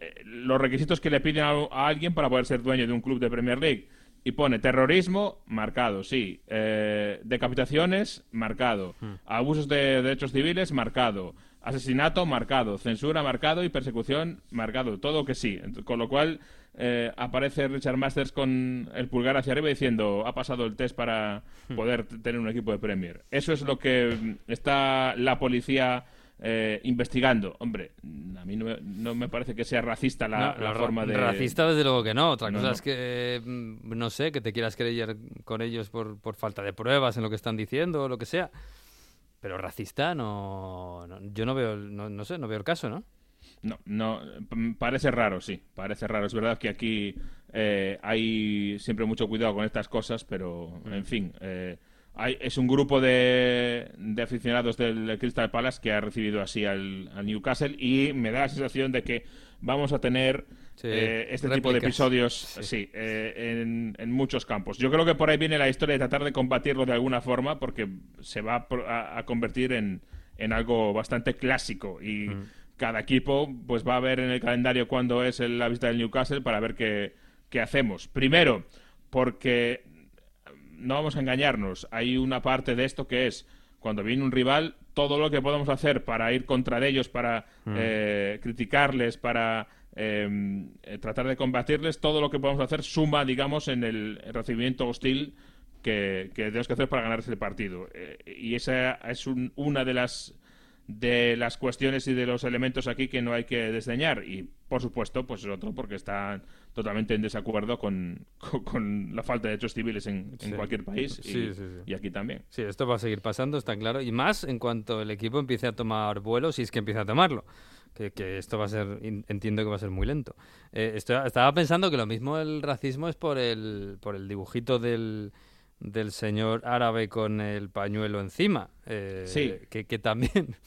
eh, los requisitos que le piden a, a alguien para poder ser dueño de un club de Premier League. Y pone terrorismo, marcado, sí. Eh, decapitaciones, marcado. Abusos de derechos civiles, marcado. Asesinato, marcado. Censura, marcado. Y persecución, marcado. Todo que sí. Con lo cual eh, aparece Richard Masters con el pulgar hacia arriba diciendo ha pasado el test para poder t- tener un equipo de Premier. Eso es lo que mm, está la policía eh, investigando. Hombre, a mí no me, no me parece que sea racista la, No, la forma de... Racista, desde luego que no. Otra No, cosa es que, mm, no sé, que te quieras creer con ellos por, por falta de pruebas en lo que están diciendo o lo que sea. Pero racista, no, yo no veo, no, sé, no veo el caso, ¿no? No, no, p- parece raro, sí, parece raro. Es verdad que aquí eh, hay siempre mucho cuidado con estas cosas, pero en fin, eh, hay, es un grupo de, de aficionados del Crystal Palace que ha recibido así al, al Newcastle y me da la sensación de que vamos a tener Sí, eh, este tipo de episodios, Sí. sí, eh, en, en muchos campos. Yo creo que por ahí viene la historia de tratar de combatirlo de alguna forma porque se va a convertir en, en algo bastante clásico y Mm. cada equipo pues va a ver en el calendario cuándo es la visita del Newcastle para ver qué, qué hacemos. Primero, porque no vamos a engañarnos, hay una parte de esto que es cuando viene un rival, todo lo que podemos hacer para ir contra ellos, para Mm. eh, criticarles, para eh, eh, tratar de combatirles, todo lo que podemos hacer suma, digamos, en el recibimiento hostil que, que tenemos que hacer para ganar ese partido. Eh, y esa es un- una de las de las cuestiones y de los elementos aquí que no hay que desdeñar y por supuesto pues es otro porque están totalmente en desacuerdo con, con, con la falta de derechos civiles en, en Sí. cualquier país y, Sí, sí, sí. y aquí también Sí, esto va a seguir pasando, está claro. Y más en cuanto el equipo empiece a tomar vuelo, si es que empieza a tomarlo. Que, que esto va a ser, entiendo que va a ser muy lento. Eh, esto- estaba pensando que lo mismo el racismo es por el, por el dibujito del, del señor árabe con el pañuelo encima. Eh, Sí. Que, que también...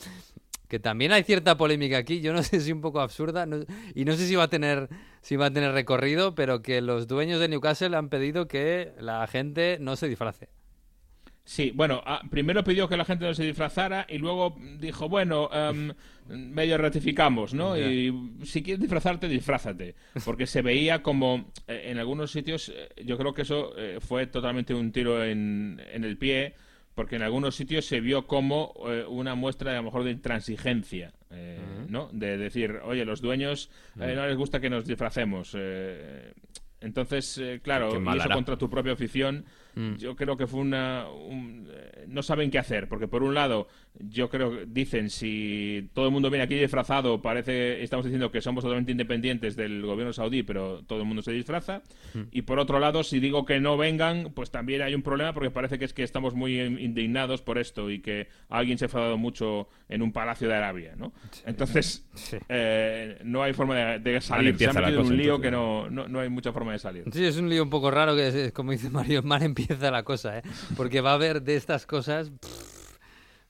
Que también hay cierta polémica aquí, yo no sé si un poco absurda, no- y no sé si va a tener si va a tener recorrido, pero que los dueños de Newcastle han pedido que la gente no se disfrace. Sí, bueno, ah, primero pidió que la gente no se disfrazara y luego dijo, bueno, em, medio ratificamos, ¿no? Y si quieres disfrazarte, disfrázate. Porque se veía como eh, en algunos sitios, eh, yo creo que eso eh, fue totalmente un tiro en, en el pie, porque en algunos sitios se vio como una muestra a lo mejor de intransigencia, eh, ¿no? De decir, oye, los dueños eh, no les gusta que nos disfracemos. eh, Entonces, claro, y eso contra tu propia afición, Mm. yo creo que fue una... un- eh, no saben qué hacer, porque por un lado, yo creo que dicen, si todo el mundo viene aquí disfrazado, parece, estamos diciendo que somos totalmente independientes del gobierno saudí, pero todo el mundo se disfraza. Mm. Y por otro lado, si digo que no vengan, pues también hay un problema, porque parece que es que estamos muy indignados por esto y que alguien se ha enfadado mucho en un palacio de Arabia, ¿no? Entonces, Sí. eh, no hay forma de, de salir. Se ha metido en un lío entonces. que no, no, no hay mucha forma de salir. Sí, es un lío un poco raro que, es como dice Mario, mal empieza la cosa, ¿eh? Porque va a haber de estas cosas...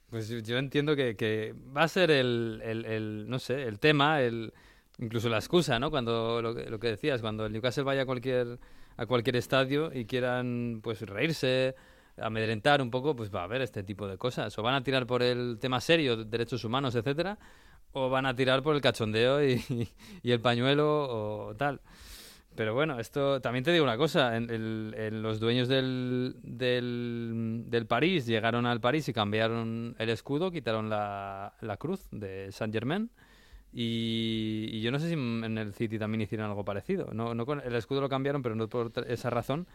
Pues yo- entiendo que, va a ser el, no sé, el tema, el, incluso la excusa, ¿no? Cuando lo, lo que decías, cuando el Newcastle vaya a cualquier, a cualquier estadio y quieran pues reírse, amedrentar un poco, pues va a haber este tipo de cosas. O van a tirar por el tema serio, derechos humanos, etcétera, o van a tirar por el cachondeo y el pañuelo o tal. Pero bueno, esto también te digo una cosa, en, el- en los dueños del, del, del París llegaron al París y cambiaron el escudo, quitaron la, la cruz de Saint Germain y, y yo no sé si en el City también hicieron algo parecido. No, no con- el escudo lo cambiaron, pero no por esa razón.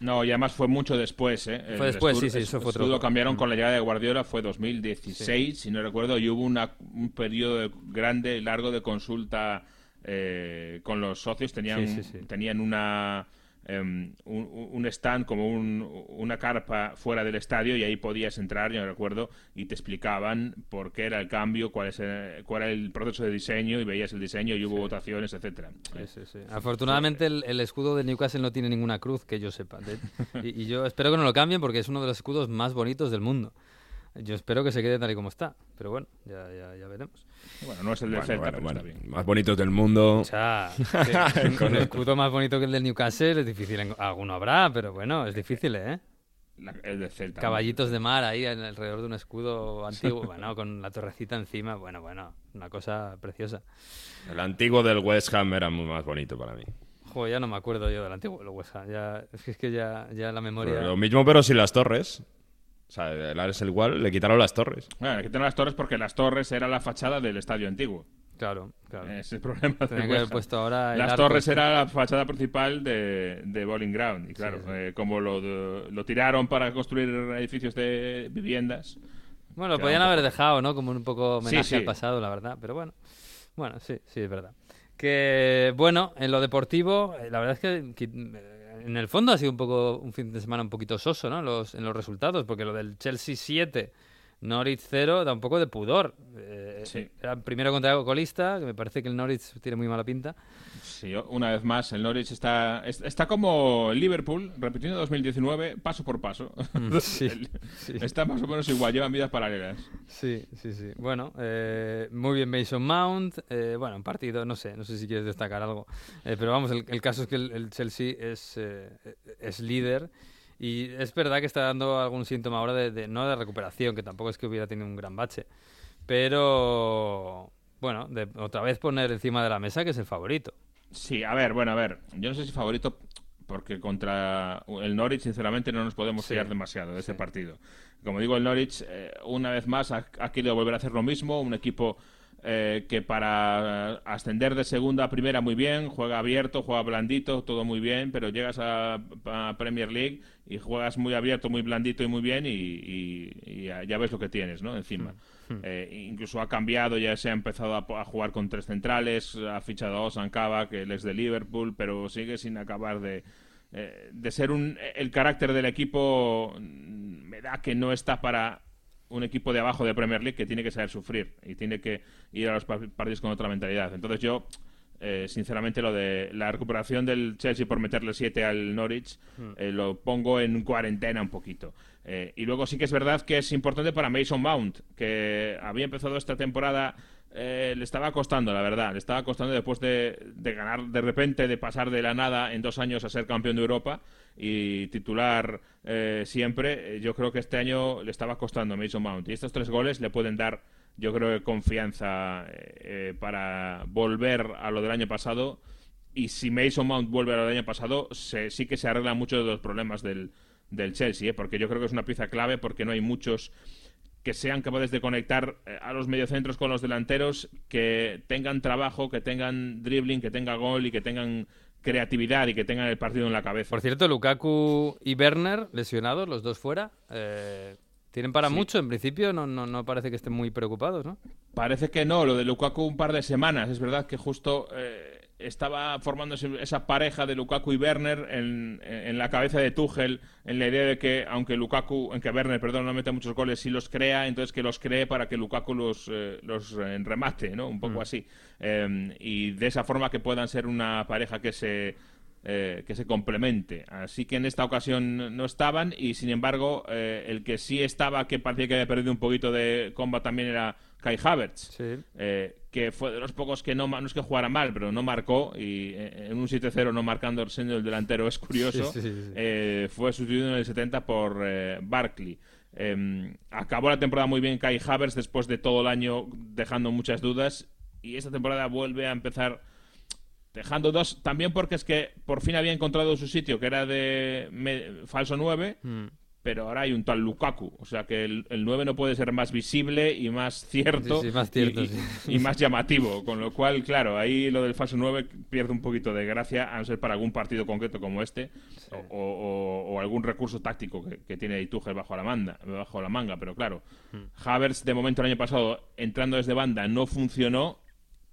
No, y además fue mucho después, ¿eh? Fue El después, escudo- sí, sí, eso fue otro- escudo lo cambiaron con Mm. la llegada de Guardiola, fue 2016, si no recuerdo, y hubo una, un periodo de- grande, largo de consulta eh, con los socios. Tenían, Sí, sí, sí. tenían una... em, un, un stand como un- una carpa fuera del estadio y ahí podías entrar, yo recuerdo, y te explicaban por qué era el cambio, cuál, es el, cuál era el proceso de diseño y veías el diseño y hubo votaciones, etcétera. Sí. Afortunadamente el, el escudo de Newcastle no tiene ninguna cruz que yo sepa. De- y, y yo espero que no lo cambien porque es uno de los escudos más bonitos del mundo. Yo espero que se quede tal y como está. Pero bueno, ya, ya, ya veremos. Bueno, no es el del Bueno, Celta, bueno, pero bueno. está bien. Más bonitos del mundo. O sea, que un, un escudo más bonito que el del Newcastle es difícil. Alguno habrá, pero bueno, es difícil, ¿eh? La- el del Celta. Caballitos de mar ahí en- alrededor de un escudo antiguo, bueno, con la torrecita encima. Bueno, bueno, una cosa preciosa. El antiguo del West Ham era muy más bonito para mí. Joder, ya no me acuerdo yo del antiguo lo West Ham. Ya, es que, es que ya, ya la memoria... Pero lo mismo, pero sin las torres. O sea, el Ares el igual, le quitaron las torres. Bueno, le quitaron las torres porque las torres era la fachada del estadio antiguo. Claro, claro. Ese es el problema. Tenía que haber puesto ahora el Las arco torres este. era la fachada principal de, de Bowling Ground. Y claro, Sí, sí. eh, como lo, de- lo tiraron para construir edificios de viviendas. Bueno, lo podían haber dejado, ¿no? Como un poco homenaje Sí, al pasado, la verdad. Pero bueno, bueno, sí, sí, es verdad. Que, bueno, en lo deportivo, eh, la verdad es que, en el fondo ha sido un poco un fin de semana un poquito soso, ¿no? Los, en los resultados, porque lo del Chelsea 7, Norwich 0, da un poco de pudor. Eh, Sí. Era primero contra el colista, que me parece que el Norwich tiene muy mala pinta. Sí, una vez más, el Norwich está, es- está como el Liverpool, repitiendo 2019, paso por paso. Mm, sí, El- sí. Está más o menos igual, llevan vidas paralelas. Sí, sí, sí. Bueno, eh, muy bien Mason Mount. eh, bueno, un partido, no sé, no sé si quieres destacar algo. Eh, pero vamos, el, el caso es que el, el Chelsea es, eh, es líder. Y es verdad que está dando algún síntoma ahora de, de- no de recuperación, que tampoco es que hubiera tenido un gran bache. Pero, bueno, de otra vez poner encima de la mesa que es el favorito. Sí, a ver, bueno, a ver. Yo no sé si favorito, porque contra el Norwich, sinceramente, no nos podemos Sí, fiar demasiado de ese sí. partido. Como digo, el Norwich, eh, una vez más, ha, ha querido volver a hacer lo mismo. Un equipo eh, que para ascender de segunda a primera muy bien, juega abierto, juega blandito, todo muy bien, pero llegas a, a Premier League y juegas muy abierto, muy blandito y muy bien y, y- y ya, ves lo que tienes, ¿no? Encima. Eh, incluso ha cambiado, ya se ha empezado a, jugar con tres centrales, ha fichado a Osan Kava, que él es de Liverpool, pero sigue sin acabar de, eh, de ser un... El carácter del equipo mm, me da que no está para un equipo de abajo de Premier League que tiene que saber sufrir y tiene que ir a los pa- partidos con otra mentalidad. Entonces yo, eh, sinceramente, lo de la recuperación del Chelsea por meterle 7 al Norwich, eh, lo pongo en cuarentena un poquito. Eh, y luego sí que es verdad que es importante para Mason Mount, que había empezado esta temporada, eh, le estaba costando, la verdad, le estaba costando después de, de ganar de repente, de pasar de la nada en dos años a ser campeón de Europa y titular eh, siempre. Eh, Yo creo que este año le estaba costando a Mason Mount. Y estos tres goles le pueden dar, yo creo confianza eh, eh, para volver a lo del año pasado. Y si Mason Mount vuelve a lo del año pasado, se- sí que se arreglan muchos de los problemas del, del Chelsea, ¿eh? porque yo creo que es una pieza clave, porque no hay muchos que sean capaces de conectar eh, a los mediocentros con los delanteros, que tengan trabajo, que tengan dribbling, que tengan gol y que tengan creatividad y que tengan el partido en la cabeza. Por cierto, Lukaku y Werner, lesionados, los dos fuera. Eh, tienen para Sí. mucho, en principio no, no, no parece que estén muy preocupados, ¿no? Parece que no, lo de Lukaku un par de semanas. Es verdad que justo eh, estaba formándose esa pareja de Lukaku y Werner en, en la cabeza de Tuchel, en la idea de que aunque Lukaku, en que Werner, perdón, no mete muchos goles, sí los crea, entonces que los cree para que Lukaku los, eh, los eh, remate, ¿no? Un poco así. Eh, y de esa forma que puedan ser una pareja que se eh, que se complemente. Así que en esta ocasión no estaban y sin embargo eh, el que sí estaba, que parecía que había perdido un poquito de comba también era Kai Havertz, eh, que fue de los pocos que no, no es que jugara mal, pero no marcó y eh, en un 7-0 no marcando siendo el delantero es curioso. Sí, sí, sí, sí. Eh, fue sustituido en el 70 por eh, Barkley. Eh, acabó la temporada muy bien Kai Havertz después de todo el año dejando muchas dudas y esta temporada vuelve a empezar dejando dos también porque es que por fin había encontrado su sitio que era de me- falso 9 Mm. Pero ahora hay un tal Lukaku o sea que el, el 9 no puede ser más visible y más cierto Sí, sí, más cierto, y, y- sí. y más llamativo con lo cual claro ahí lo del falso 9 pierde un poquito de gracia a no ser para algún partido concreto como este o, o- o algún recurso táctico que, que tiene Tuchel bajo la manga bajo la manga pero claro Hmm. Havertz de momento el año pasado entrando desde banda no funcionó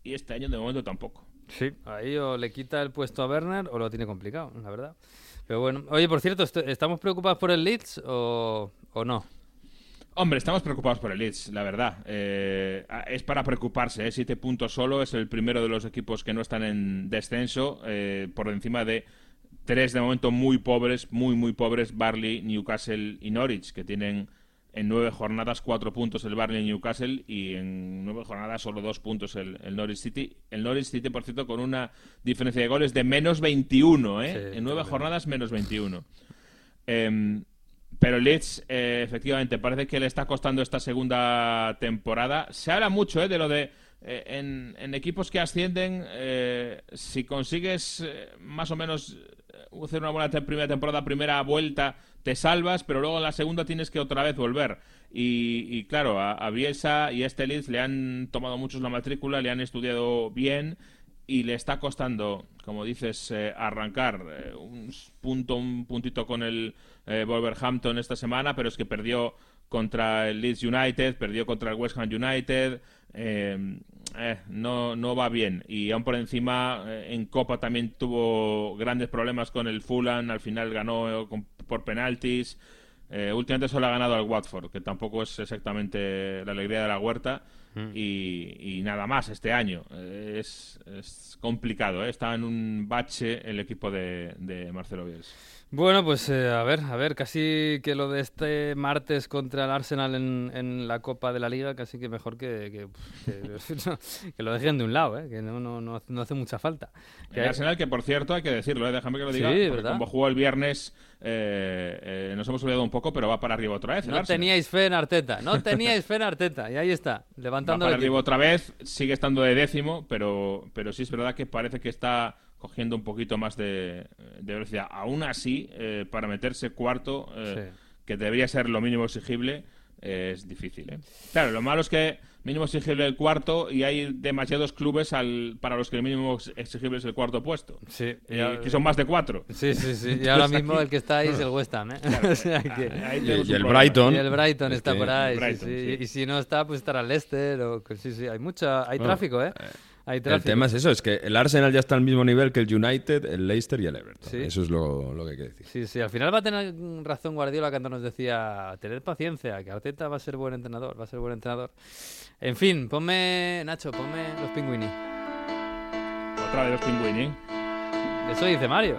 y este año de momento tampoco Sí, ahí o le quita el puesto a Werner o lo tiene complicado, la verdad. Pero bueno, oye, por cierto, est- ¿estamos preocupados por el Leeds o, o no? Hombre, estamos preocupados por el Leeds, la verdad. Eh, es para preocuparse, ¿eh? Siete puntos solo, es el primero de los equipos que no están en descenso, eh, por encima de tres de momento muy pobres, muy, muy pobres, Barley, Newcastle y Norwich, que tienen en nueve jornadas cuatro puntos el Barley y Newcastle y en nueve jornadas solo dos puntos el, el Norwich City. El Norwich City, por cierto, con una diferencia de goles de menos 21, ¿eh? Sí, en nueve jornadas menos 21. Em, pero Leeds, eh, efectivamente, parece que le está costando esta segunda temporada. Se habla mucho eh, de lo de eh, en, en equipos que ascienden, eh, si consigues eh, más o menos hacer una buena te- primera temporada, primera vuelta, te salvas, pero luego la segunda tienes que otra vez volver. Y, y claro, a, a Bielsa y a este Leeds le han tomado muchos la matrícula, le han estudiado bien y le está costando, como dices, eh, arrancar eh, un punto, un puntito con el eh, Wolverhampton esta semana, pero es que perdió contra el Leeds United, perdió contra el West Ham United, eh, eh, no, no va bien. Y aún por encima, en Copa también tuvo grandes problemas con el Fulham, al final ganó con- por penaltis. Eh, últimamente solo ha ganado al Watford, que tampoco es exactamente la alegría de la huerta. Y, y nada más este año. Eh, es, es complicado, ¿eh? está en un bache el equipo de, de Marcelo Bielsa. Bueno, pues eh, a ver, a ver, casi que lo de este martes contra el Arsenal en, en la Copa de la Liga, casi que mejor que, que, que- que lo dejen de un lado, ¿eh? que no, no, no, hace- no hace mucha falta. Que El hay- Arsenal, que por cierto, hay que decirlo, ¿eh? déjame que lo diga, Sí, como jugó el viernes, eh, eh, nos hemos olvidado un poco, pero va para arriba otra vez. no teníais fe en Arteta, no teníais fe en Arteta, y ahí está, Va levantando para el arriba otra vez, sigue estando de décimo, pero, pero sí es verdad que parece que está cogiendo un poquito más de, de velocidad. Aún así, eh, para meterse cuarto, eh, que debería ser lo mínimo exigible, eh, es difícil. ¿eh? Claro, lo malo es que mínimo exigible el cuarto y hay demasiados clubes al, para los que el mínimo exigible es el cuarto puesto. Sí, Y que son más de cuatro. Sí, sí, sí. Y ahora mismo aquí- el que está ahí es el West Ham, ¿eh? Claro, O sea que- ahí Y- el. Brighton. Y el Brighton Es está que- por ahí, sí, Brighton, sí. sí. Y si no está, pues estará el Leicester. O... Sí, sí, hay mucha... Hay Bueno, tráfico, ¿eh? Hay El tema es eso, es que el Arsenal ya está al mismo nivel que el United, el Leicester y el Everton. Sí. Eso es lo, lo que hay que decir. Sí, sí, al final va a tener razón Guardiola cuando nos decía, tened paciencia, que Arteta va a ser buen entrenador, va a ser buen entrenador. En fin, ponme, Nacho, ponme los pingüini. Otra vez los pingüini. Eso dice Mario.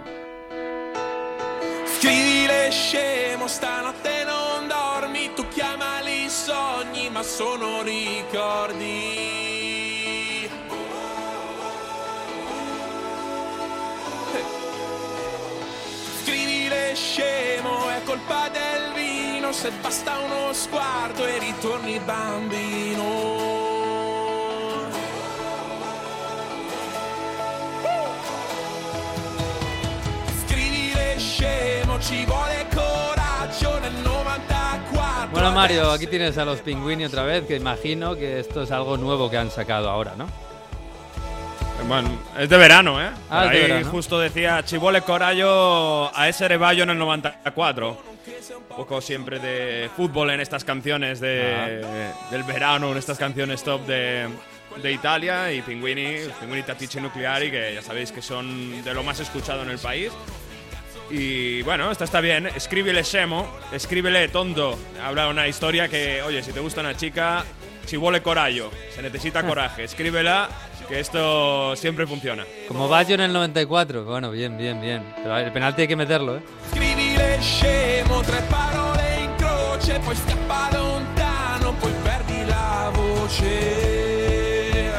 Scrivile scemo, stanotte non dormi, tu chiamali sogni, ma sono ricordi. Scrivile scemo, è colpa del vino, se basta uno sguardo e ritorni bambino. Scrivile scemo, ci vuole coraggio nel 94. Bueno, Mario, aquí tienes a los pingüini otra vez, que imagino que esto es algo nuevo que han sacado ahora, ¿no? Bueno, es de verano, ¿eh? Ah, es de Ahí verano. justo decía Chivole Corallo a ese Reballo en el 94. Un poco siempre de fútbol en estas canciones de, del verano, en estas canciones top de, de Italia y Pinguini, Pinguini Tattici Nucleari, que ya sabéis que son de lo más escuchado en el país. Y bueno, esta está bien. Escríbele Semo, escríbele tonto. Habla una historia que, oye, si te gusta una chica, Chivole Corallo, se necesita coraje. Escríbela, que esto siempre funciona. Como Baggio en el 94. Bueno, bien, bien, bien. Pero el penalti hay que meterlo, ¿eh? Scrivile scemo, tre parole in croce, poi scappa lontano, poi perdi la voce.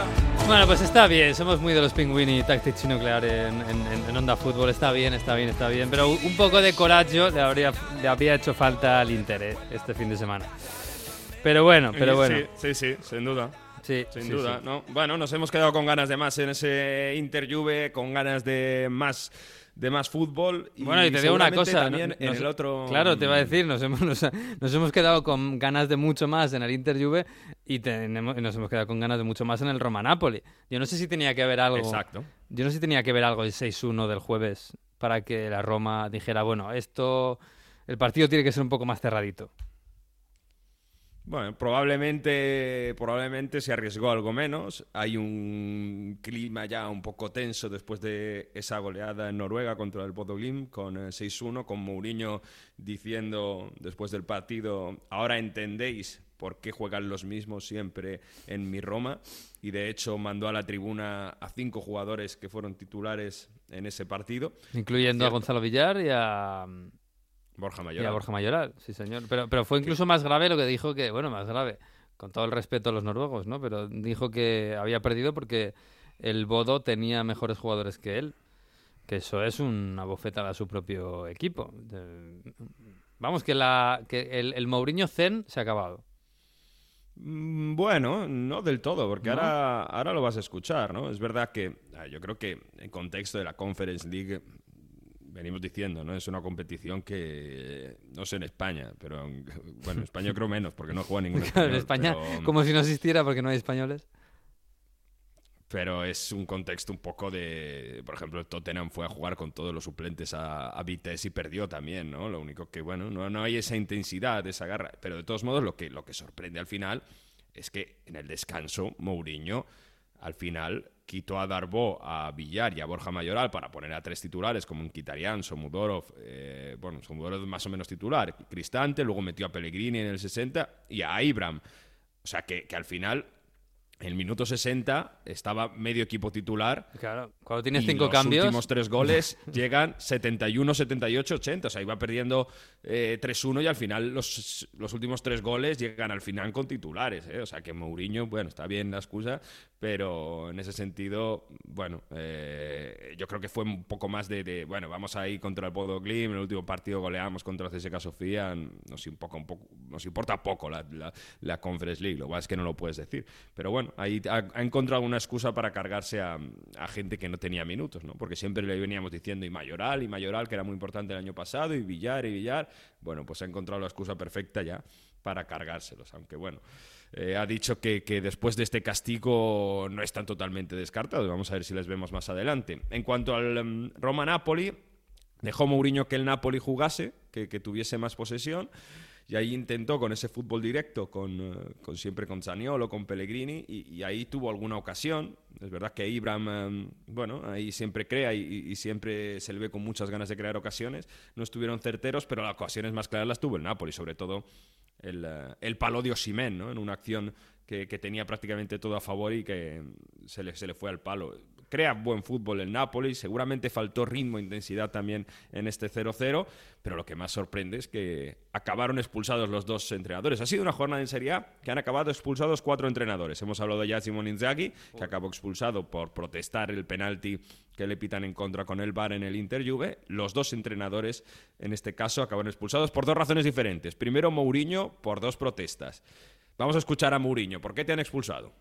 Bueno, pues está bien. Somos muy de los Pinguini Tactici Nuclear en, en- en- en Onda Fútbol. Está bien, está bien, está bien. Pero un poco de coraggio le habría, le habría hecho falta al Inter ¿eh? este fin de semana. Pero bueno, pero bueno. Sí, sí, sí, sin duda. Sí, Sin sí, duda, sí. ¿no? Bueno, nos hemos quedado con ganas de más en ese Inter Juve, con ganas de más de más fútbol. Bueno, y te digo una cosa. También en nos- el otro. Claro, te iba a decir, nos hemos, nos, nos hemos quedado con ganas de mucho más en el Inter Juve y, tenemos, y nos hemos quedado con ganas de mucho más en el Roma Napoli. Yo no sé si tenía que ver algo. Exacto. Yo no sé si tenía que ver algo el 6-1 del jueves para que la Roma dijera, bueno, esto. El partido tiene que ser un poco más cerradito. Bueno, probablemente, probablemente se arriesgó algo menos. Hay un clima ya un poco tenso después de esa goleada en Noruega contra el Bodo Glimt con eh, 6-1, con Mourinho diciendo después del partido, ahora entendéis por qué juegan los mismos siempre en mi Roma. Y de hecho mandó a la tribuna a cinco jugadores que fueron titulares en ese partido. Incluyendo a. Gonzalo Villar y a, Borja y Mayoral. a Borja Mayoral, sí señor. Pero, pero fue incluso más grave lo que dijo que, bueno, más grave, con todo el respeto a los noruegos, ¿no? Pero dijo que había perdido porque el Bodo tenía mejores jugadores que él. Que eso es una bofetada a su propio equipo. Vamos, que, la, que el, el Mourinho Zen se ha acabado. Mm, Bueno, no del todo, porque ¿No? ahora, ahora lo vas a escuchar, ¿no? Es verdad que ah, yo creo que en contexto de la Conference League venimos diciendo, ¿no? Es una competición que no sé en España, pero en- bueno, en España creo menos porque no juega ningún Claro, en español, España, pero- como si no existiera porque no hay españoles. pero es un contexto un poco de, por ejemplo, el Tottenham fue a jugar con todos los suplentes a, a Vitesse y perdió también, ¿no? Lo único que, bueno, no, no hay esa intensidad, esa garra, pero de todos modos lo que, lo que sorprende al final es que en el descanso Mourinho al final quitó a Darbo, a Villar y a Borja Mayoral para poner a tres titulares como un Kitarian, Somudorov, eh, bueno, Somudorov más o menos titular, Cristante, luego metió a Pellegrini en el 60 y a Ibram. O sea que, que al final, en el minuto 60, estaba medio equipo titular. Claro, cuando tienes y cinco los cambios. últimos tres goles llegan 71, 78, 80. O sea, iba perdiendo eh, 3-1 y al final los, los últimos tres goles llegan al final con titulares. ¿eh? O sea, que Mourinho, bueno, está bien la excusa, pero en ese sentido, bueno, eh, yo creo que fue un poco más de, bueno, vamos ahí contra el Bodo Glimt, en el último partido goleamos contra el CSKA Sofía, nos, un un poco, nos importa poco la, la, Conference League, lo cual es que no lo puedes decir. Pero bueno, ahí ha, ha encontrado una excusa para cargarse a, a gente que no tenía minutos, ¿no? Porque siempre le veníamos diciendo y Mayoral, y Mayoral, que era muy importante el año pasado, y Villar, y Villar. Bueno, pues ha encontrado la excusa perfecta ya para cargárselos, aunque bueno. Eh, ha dicho que, que después de este castigo no están totalmente descartados. Vamos a ver si les vemos más adelante. En cuanto al um, Roma-Napoli, dejó Mourinho que el Napoli jugase, que, que tuviese más posesión. Y ahí intentó con ese fútbol directo, con, eh, con siempre con Zaniolo, con Pellegrini, y, ahí tuvo alguna ocasión. Es verdad que Ibram, eh, bueno, ahí siempre crea y, y siempre se le ve con muchas ganas de crear ocasiones. No estuvieron certeros, pero las ocasiones más claras las tuvo el Napoli, sobre todo el, eh, el palo de Osimhen, ¿no? En una acción que, que tenía prácticamente todo a favor y que se le, se le fue al palo. Crea buen fútbol el Napoli, seguramente faltó ritmo e intensidad también en este 0-0, pero lo que más sorprende es que acabaron expulsados los dos entrenadores. Ha sido una jornada en Serie que han acabado expulsados cuatro entrenadores. Hemos hablado ya de Simone Inzaghi, que acabó expulsado por protestar el penalti que le pitan en contra con el VAR en el Inter Juve. Los dos entrenadores, en este caso, acabaron expulsados por dos razones diferentes. Primero, Mourinho por dos protestas. Vamos a escuchar a Mourinho. ¿Por qué te han expulsado?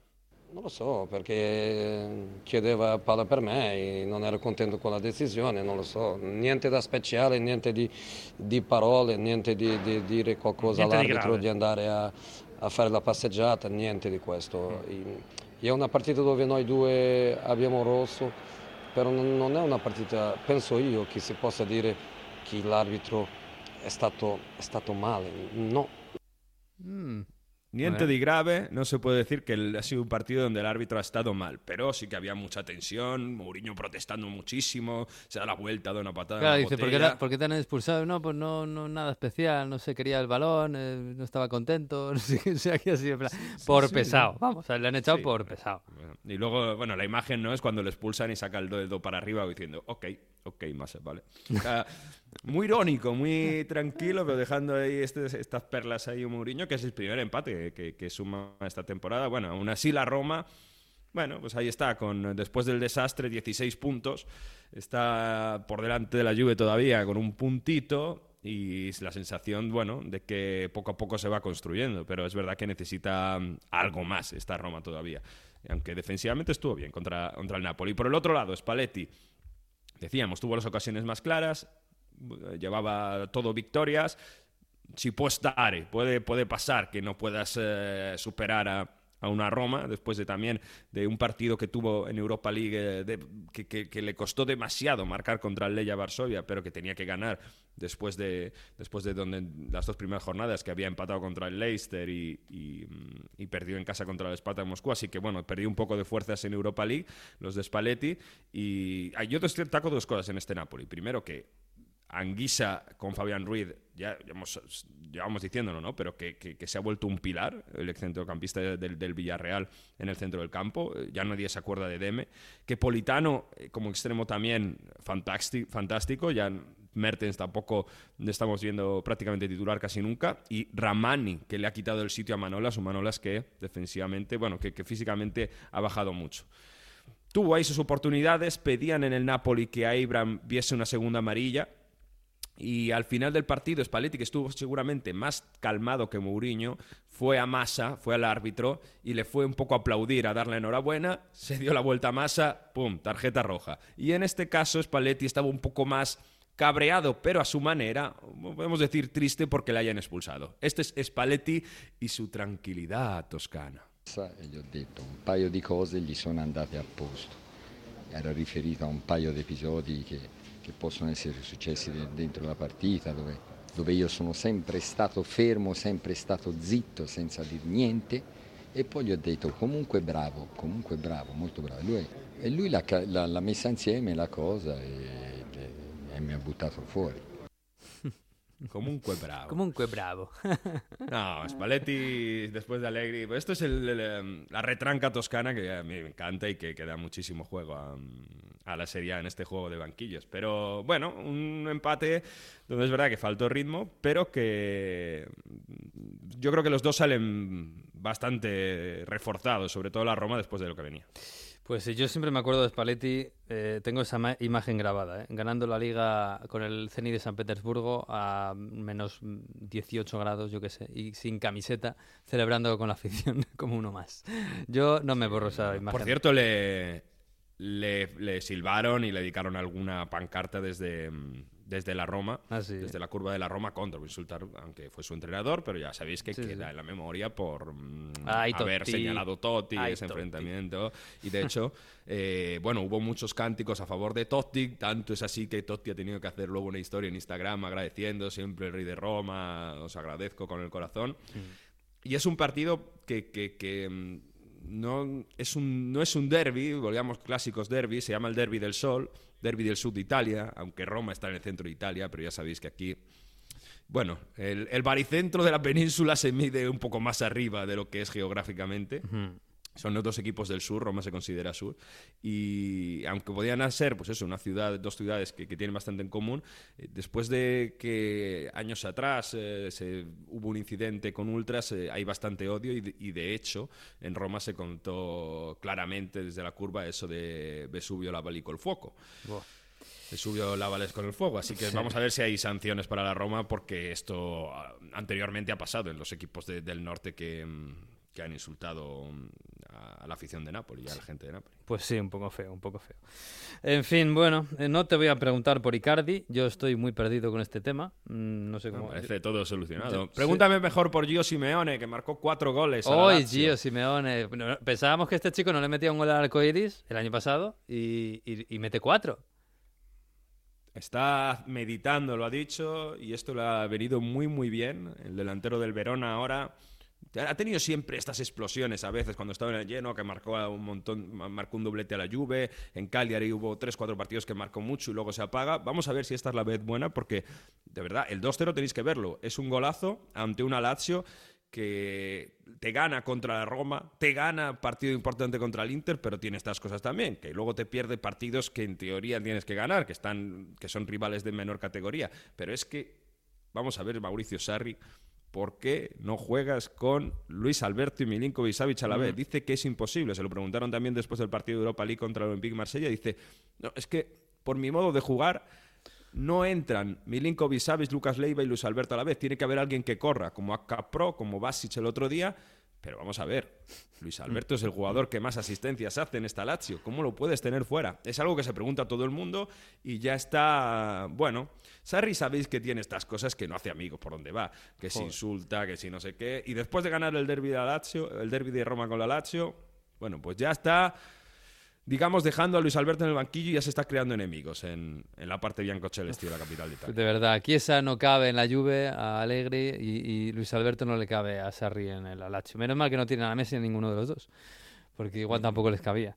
Non lo so, perché chiedeva palla per me e non ero contento con la decisione, non lo so. Niente da speciale, niente di, di parole, niente di, di dire qualcosa Niente di all'arbitro, grave. di, andare a, a fare la passeggiata, niente di questo. E è una partita dove noi due abbiamo rosso, però non, non è una partita, penso io, che si possa dire che l'arbitro è stato, è stato male. No. Mm. Niente de grave, no se puede decir que ha sido un partido donde el árbitro ha estado mal, pero sí que había mucha tensión, Mourinho protestando muchísimo, se da la vuelta, da una patada. Claro, en la dice, ¿por qué, por te han expulsado? No, pues no, no, nada especial, no sé, quería el balón, eh, no estaba contento, no sé, o sea, que así, en plan, por sí, pesado, vamos, o sea, le han echado por pesado. Bueno, Y luego, bueno, la imagen no es cuando le expulsan y saca el dedo para arriba diciendo, ok, ok, más vale. Muy irónico, muy tranquilo, pero dejando ahí este- estas perlas ahí un Mourinho, que es el primer empate que, que suma esta temporada. Bueno, aún así la Roma, bueno, pues ahí está, con después del desastre, 16 puntos. Está por delante de la Juve todavía con un puntito y la sensación, bueno, de que poco a poco se va construyendo, pero es verdad que necesita mm, algo más esta Roma todavía. Aunque defensivamente estuvo bien contra, contra el Napoli. Por el otro lado, Spalletti, decíamos, tuvo las ocasiones más claras, eh, llevaba todo victorias. Si può stare, puede, puede pasar que no puedas eh, superar a, a una Roma después de también de un partido que tuvo en Europa League eh, que le costó demasiado marcar contra el Leia Varsovia, pero que tenía que ganar después de después de donde las dos primeras jornadas que había empatado contra el Leicester y, y, mm, y perdió en casa contra el Spartak Moscú, así que bueno, perdió un poco de fuerzas en Europa League los de Spalletti y ah, yo destaco dos cosas en este Napoli. Primero que Anguisa con Fabián Ruiz, ya llevamos, diciéndolo, ¿no? Pero que, que- se ha vuelto un pilar, el centrocampista del, del Villarreal en el centro del campo. Eh, Ya nadie se acuerda de Deme. Que Politano, eh, como extremo también, fantásti- fantástico. Ya Mertens tampoco estamos viendo prácticamente titular casi nunca. Y Ramani, que le ha quitado el sitio a Manolas, un Manolas que defensivamente, bueno, que, que físicamente ha bajado mucho. Tuvo ahí sus oportunidades, pedían en el Napoli que a Abraham viese una segunda amarilla. Y al final del partido, Spalletti, que estuvo seguramente más calmado que Mourinho, fue a Massa, fue al árbitro y le fue un poco a aplaudir, a darle enhorabuena, se dio la vuelta a Massa, ¡pum!, tarjeta roja. Y en este caso, Spalletti estaba un poco más cabreado, pero a su manera, podemos decir triste porque le hayan expulsado. Este es Spalletti y su tranquilidad toscana. E un paio di cose gli sono andate a posto. Era riferito a un paio di episodi che, che possono essere successi de- dentro la partita, dove, dove io sono sempre stato fermo, sempre stato zitto, senza dire niente. E poi gli ho detto comunque bravo, comunque bravo, molto bravo. Lui, e lui l'ha, l'ha- l'ha messa insieme la cosa e, e- e mi ha buttato fuori. Comunque bravo. Comunque bravo. No, Spalletti después de Allegri. pues Esto es el- el, em, la retranca toscana que a mí me encanta y que, que da muchísimo juego a, a la Serie A en este juego de banquillos. Pero bueno, un empate donde es verdad que faltó ritmo, pero que yo creo que los dos salen bastante reforzados, sobre todo la Roma después de lo que venía. Pues sí, yo siempre me acuerdo de Spalletti, eh, tengo esa ma- imagen grabada, ¿eh? ganando la liga con el Zenit de San Petersburgo a menos 18 grados, yo qué sé, y sin camiseta, celebrando con la afición como uno más. Yo no me borro esa imagen. Por cierto, le, le, le silbaron y le dedicaron alguna pancarta desde, mm, desde la Roma, Ah, sí. desde la curva de la Roma contra insultar, aunque fue su entrenador, pero ya sabéis que Sí, queda sí. en la memoria por mm, Ay, haber Totti. señalado Totti Ay, ese Totti. enfrentamiento. Y de hecho, eh, bueno, hubo muchos cánticos a favor de Totti, tanto es así que Totti ha tenido que hacer luego una historia en Instagram agradeciendo siempre el rey de Roma, os agradezco con el corazón. Y es un partido que, que- que, mm, no, es un, no es un derby, volvamos clásicos derby, se llama el Derby del Sol, Derby del Sur de Italia, aunque Roma está en el centro de Italia, pero ya sabéis que aquí, bueno, el, el baricentro de la península se mide un poco más arriba de lo que es geográficamente. Son los dos equipos del sur, Roma se considera sur, y aunque podían ser, pues eso, una ciudad, dos ciudades que, que tienen bastante en común, eh, después de que años atrás eh, se, hubo un incidente con ultras, eh, hay bastante odio y de, y de hecho en Roma se contó claramente desde la curva eso de Vesubio lavali col fuoco. Buah. Vesubio lávales con el fuego, así que vamos a ver si hay sanciones para la Roma porque esto ah, anteriormente ha pasado en los equipos de- del norte que, mm, que han insultado mm, a la afición de Nápoles y a la gente de Nápoles. Pues sí, un poco feo, un poco feo. En fin, bueno, eh, no te voy a preguntar por Icardi, yo estoy muy perdido con este tema, mm, no sé cómo... parece todo solucionado. Yo- Pregúntame mejor por Gio Simeone, que marcó cuatro goles. Hoy. Gio Simeone. Pensábamos que este chico no le metía un gol al arcoiris el año pasado y, y- y mete cuatro. Está meditando, lo ha dicho, y esto le ha venido muy, muy bien. El delantero del Verona ahora ha tenido siempre estas explosiones a veces cuando estaba en el lleno, que marcó un montón, marcó un doblete a la Juve. En Cagliari hubo tres, cuatro partidos que marcó mucho y luego se apaga. Vamos a ver si esta es la vez buena, porque de verdad, el 2-0 tenéis que verlo. Es un golazo ante una Lazio que te gana contra la Roma, te gana partido importante contra el Inter, pero tiene estas cosas también, que luego te pierde partidos que en teoría tienes que ganar, que están que son rivales de menor categoría, pero es que vamos a ver Mauricio Sarri ¿Por qué no juegas con Luis Alberto y Milinkovic Savic a la vez? Dice que es imposible. Se lo preguntaron también después del partido de Europa League contra el Olympique Marsella. Dice, no, es que por mi modo de jugar no entran Milinkovic Savic, Lucas Leiva y Luis Alberto a la vez. Tiene que haber alguien que corra, como Acapro, como Basic el otro día. Pero vamos a ver, Luis Alberto es el jugador que más asistencias hace en esta Lazio. ¿Cómo lo puedes tener fuera? Es algo que se pregunta todo el mundo y ya está. Bueno, Sarri sabéis que tiene estas cosas que no hace amigos por donde va, que se insulta, que si no sé qué. Y después de ganar el derby de la Lazio, el derby de Roma con la Lazio, bueno, pues ya está. Digamos, dejando a Luis Alberto en el banquillo y ya se está creando enemigos en, en la parte Biancocelesti de la capital de Italia. De verdad, Chiesa no cabe en la Juve, a Allegri y, y Luis Alberto no le cabe a Sarri en el Lazio. Menos mal que no tienen a Messi en ninguno de los dos, porque igual tampoco les cabía.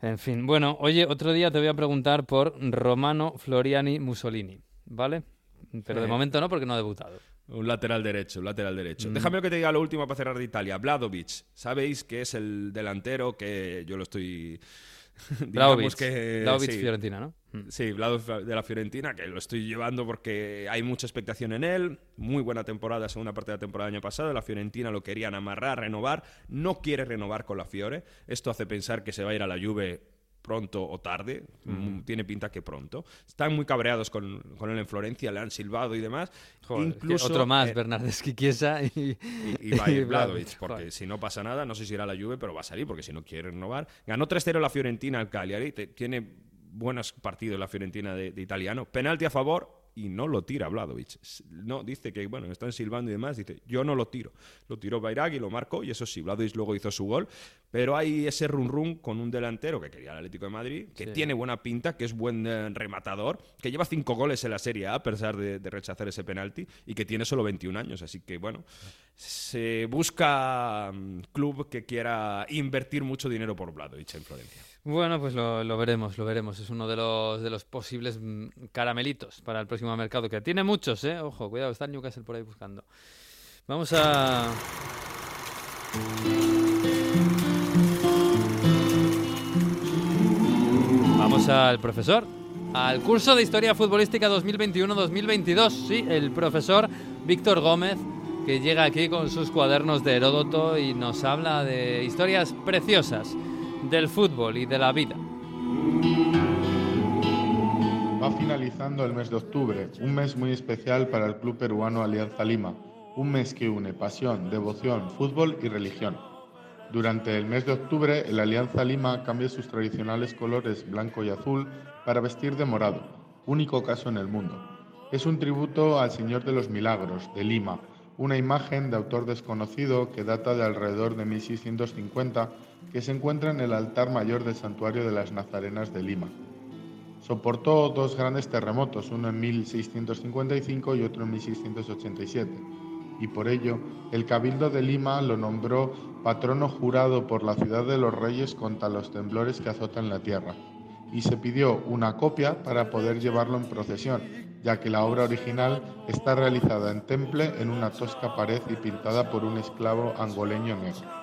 En fin, bueno, oye, otro día te voy a preguntar por Romano Floriani Mussolini, ¿vale? Pero de Sí. momento no, porque no ha debutado. Un lateral derecho, un lateral derecho. Mm. Déjame que te diga lo último para cerrar de Italia. Vladovic, sabéis que es el delantero que yo lo estoy. Vlahovic, que. Sí. Fiorentina, ¿no? Mm. Sí, Vlahovic de la Fiorentina, que lo estoy llevando porque hay mucha expectación en él. Muy buena temporada, segunda parte de la temporada del año pasado. La Fiorentina lo querían amarrar, renovar. No quiere renovar con la Fiore. Esto hace pensar que se va a ir a la Juve pronto o tarde. Mm, Tiene pinta que pronto. Están muy cabreados con, con él en Florencia, le han silbado y demás. Joder, Incluso otro más, eh, Bernardeschi Chiesa y, y, y va a ir y porque Joder. si no pasa nada, no sé si irá a la Juve, pero va a salir, porque si no quiere renovar. Ganó 3-0 la Fiorentina al Cagliari, te- tiene buenos partidos la Fiorentina de, de italiano. Penalti a favor y no lo tira Vladovic. No, dice que, bueno, están silbando y demás, dice, yo no lo tiro. Lo tiró Bairaghi, lo marcó, y eso sí, Vladovic luego hizo su gol. Pero hay ese run run con un delantero que quería el Atlético de Madrid, que Sí. tiene buena pinta, que es buen eh, rematador, que lleva cinco goles en la Serie A a pesar de, de rechazar ese penalti y que tiene solo 21 años. Así que bueno, se busca mm, club que quiera invertir mucho dinero por Vladovic en Florencia. Bueno, pues lo, lo veremos, lo veremos. Es uno de los, de los posibles mm, caramelitos para el próximo mercado, que tiene muchos, ¿eh? Ojo, cuidado, está Newcastle por ahí buscando. Vamos a... Vamos al profesor, al curso de Historia Futbolística 2021-2022. Sí, el profesor Víctor Gómez, que llega aquí con sus cuadernos de Heródoto y nos habla de historias preciosas del fútbol y de la vida. Va finalizando el mes de octubre, un mes muy especial para el club peruano Alianza Lima, un mes que une pasión, devoción, fútbol y religión. Durante el mes de octubre, el Alianza Lima cambia sus tradicionales colores blanco y azul para vestir de morado, único caso en el mundo. Es un tributo al Señor de los Milagros, de Lima, una imagen de autor desconocido que data de alrededor de 1650 que se encuentra en el altar mayor del santuario de las Nazarenas de Lima. Soportó dos grandes terremotos, uno en 1655 y otro en 1687, y por ello el Cabildo de Lima lo nombró patrono jurado por la ciudad de los reyes contra los temblores que azotan la tierra, y se pidió una copia para poder llevarlo en procesión, ya que la obra original está realizada en temple en una tosca pared y pintada por un esclavo angoleño negro.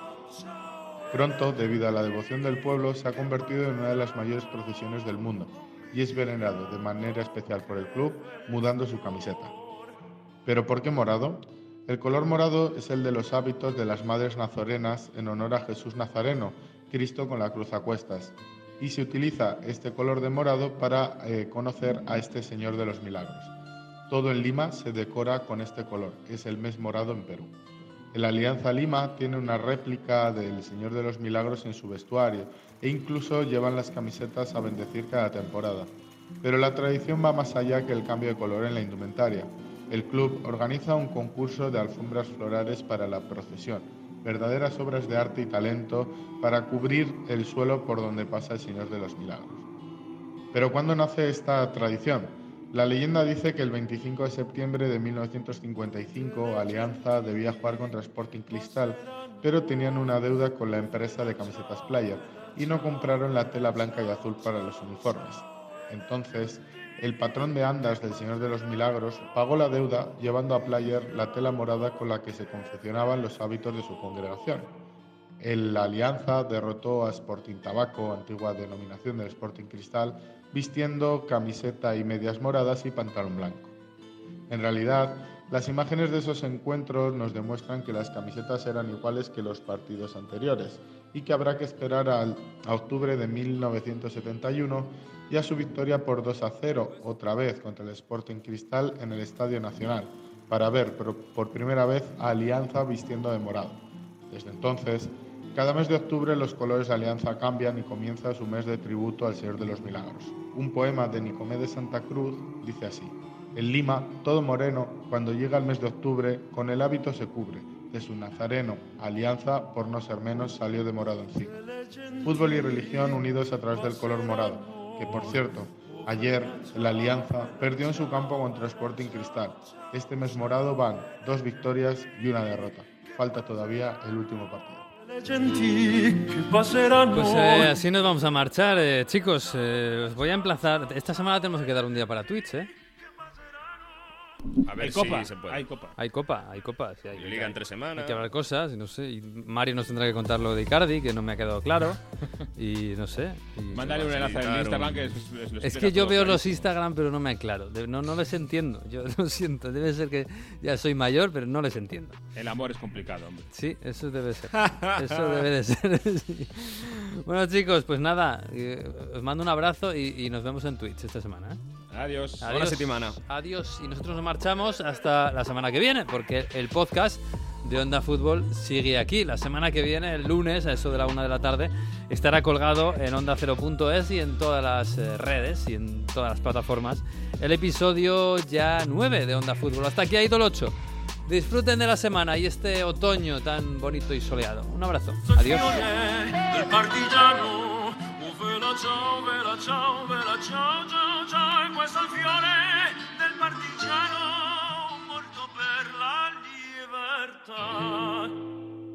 Pronto, debido a la devoción del pueblo, se ha convertido en una de las mayores procesiones del mundo y es venerado de manera especial por el club mudando su camiseta. ¿Pero por qué morado? El color morado es el de los hábitos de las madres nazarenas en honor a Jesús Nazareno, Cristo con la cruz a cuestas, y se utiliza este color de morado para eh, conocer a este Señor de los Milagros. Todo en Lima se decora con este color, es el mes morado en Perú. El Alianza Lima tiene una réplica del Señor de los Milagros en su vestuario e incluso llevan las camisetas a bendecir cada temporada. Pero la tradición va más allá que el cambio de color en la indumentaria. El club organiza un concurso de alfombras florales para la procesión, verdaderas obras de arte y talento para cubrir el suelo por donde pasa el Señor de los Milagros. Pero ¿cuándo nace esta tradición? La leyenda dice que el 25 de septiembre de 1955 Alianza debía jugar contra Sporting Cristal, pero tenían una deuda con la empresa de camisetas Player y no compraron la tela blanca y azul para los uniformes. Entonces, el patrón de andas del Señor de los Milagros pagó la deuda llevando a Player la tela morada con la que se confeccionaban los hábitos de su congregación. El Alianza derrotó a Sporting Tabaco, antigua denominación del Sporting Cristal, vistiendo camiseta y medias moradas y pantalón blanco. En realidad, las imágenes de esos encuentros nos demuestran que las camisetas eran iguales que los partidos anteriores y que habrá que esperar a octubre de 1971 y a su victoria por 2 a 0, otra vez contra el Sporting Cristal en el Estadio Nacional, para ver por primera vez a Alianza vistiendo de morado. Desde entonces, cada mes de octubre los colores de Alianza cambian y comienza su mes de tributo al Señor de los Milagros. Un poema de Nicomé de Santa Cruz dice así. En Lima, todo moreno, cuando llega el mes de octubre, con el hábito se cubre. De su nazareno, Alianza, por no ser menos, salió de morado encima. Fútbol y religión unidos a través del color morado, que por cierto, ayer la Alianza perdió en su campo contra Sporting Cristal. Este mes morado van dos victorias y una derrota. Falta todavía el último partido. Pues eh, así nos vamos a marchar, eh, chicos. Eh, os voy a emplazar. Esta semana tenemos que quedar un día para Twitch, ¿eh? A ver hay si copa, se puede. Hay copa. Hay copa, hay copa. Sí, hay, liga en tres semanas. Hay que hablar cosas, no sé. Y Mario nos tendrá que contar lo de Icardi, que no me ha quedado claro. y no sé. Mándale un enlace en Instagram que es, es, es que yo veo los Instagram, pero no me aclaro. No, no les entiendo. Yo lo siento. Debe ser que ya soy mayor, pero no les entiendo. El amor es complicado, hombre. Sí, eso debe ser. eso debe de ser. Bueno, chicos, pues nada. Eh, os mando un abrazo y, y nos vemos en Twitch esta semana. ¿eh? Adiós. Adiós. semana. Adiós. Y nosotros nos marchamos hasta la semana que viene, porque el podcast de Onda Fútbol sigue aquí. La semana que viene, el lunes, a eso de la una de la tarde, estará colgado en onda0.es y en todas las eh, redes y en todas las plataformas el episodio ya 9 de Onda Fútbol. Hasta aquí ha ido el 8. Disfruten de la semana y este otoño tan bonito y soleado. Un abrazo. Adiós. ve la ciao, ve la ciao, ve la ciao, ciao, ciao, e questo è il fiore del partigiano morto per la libertà.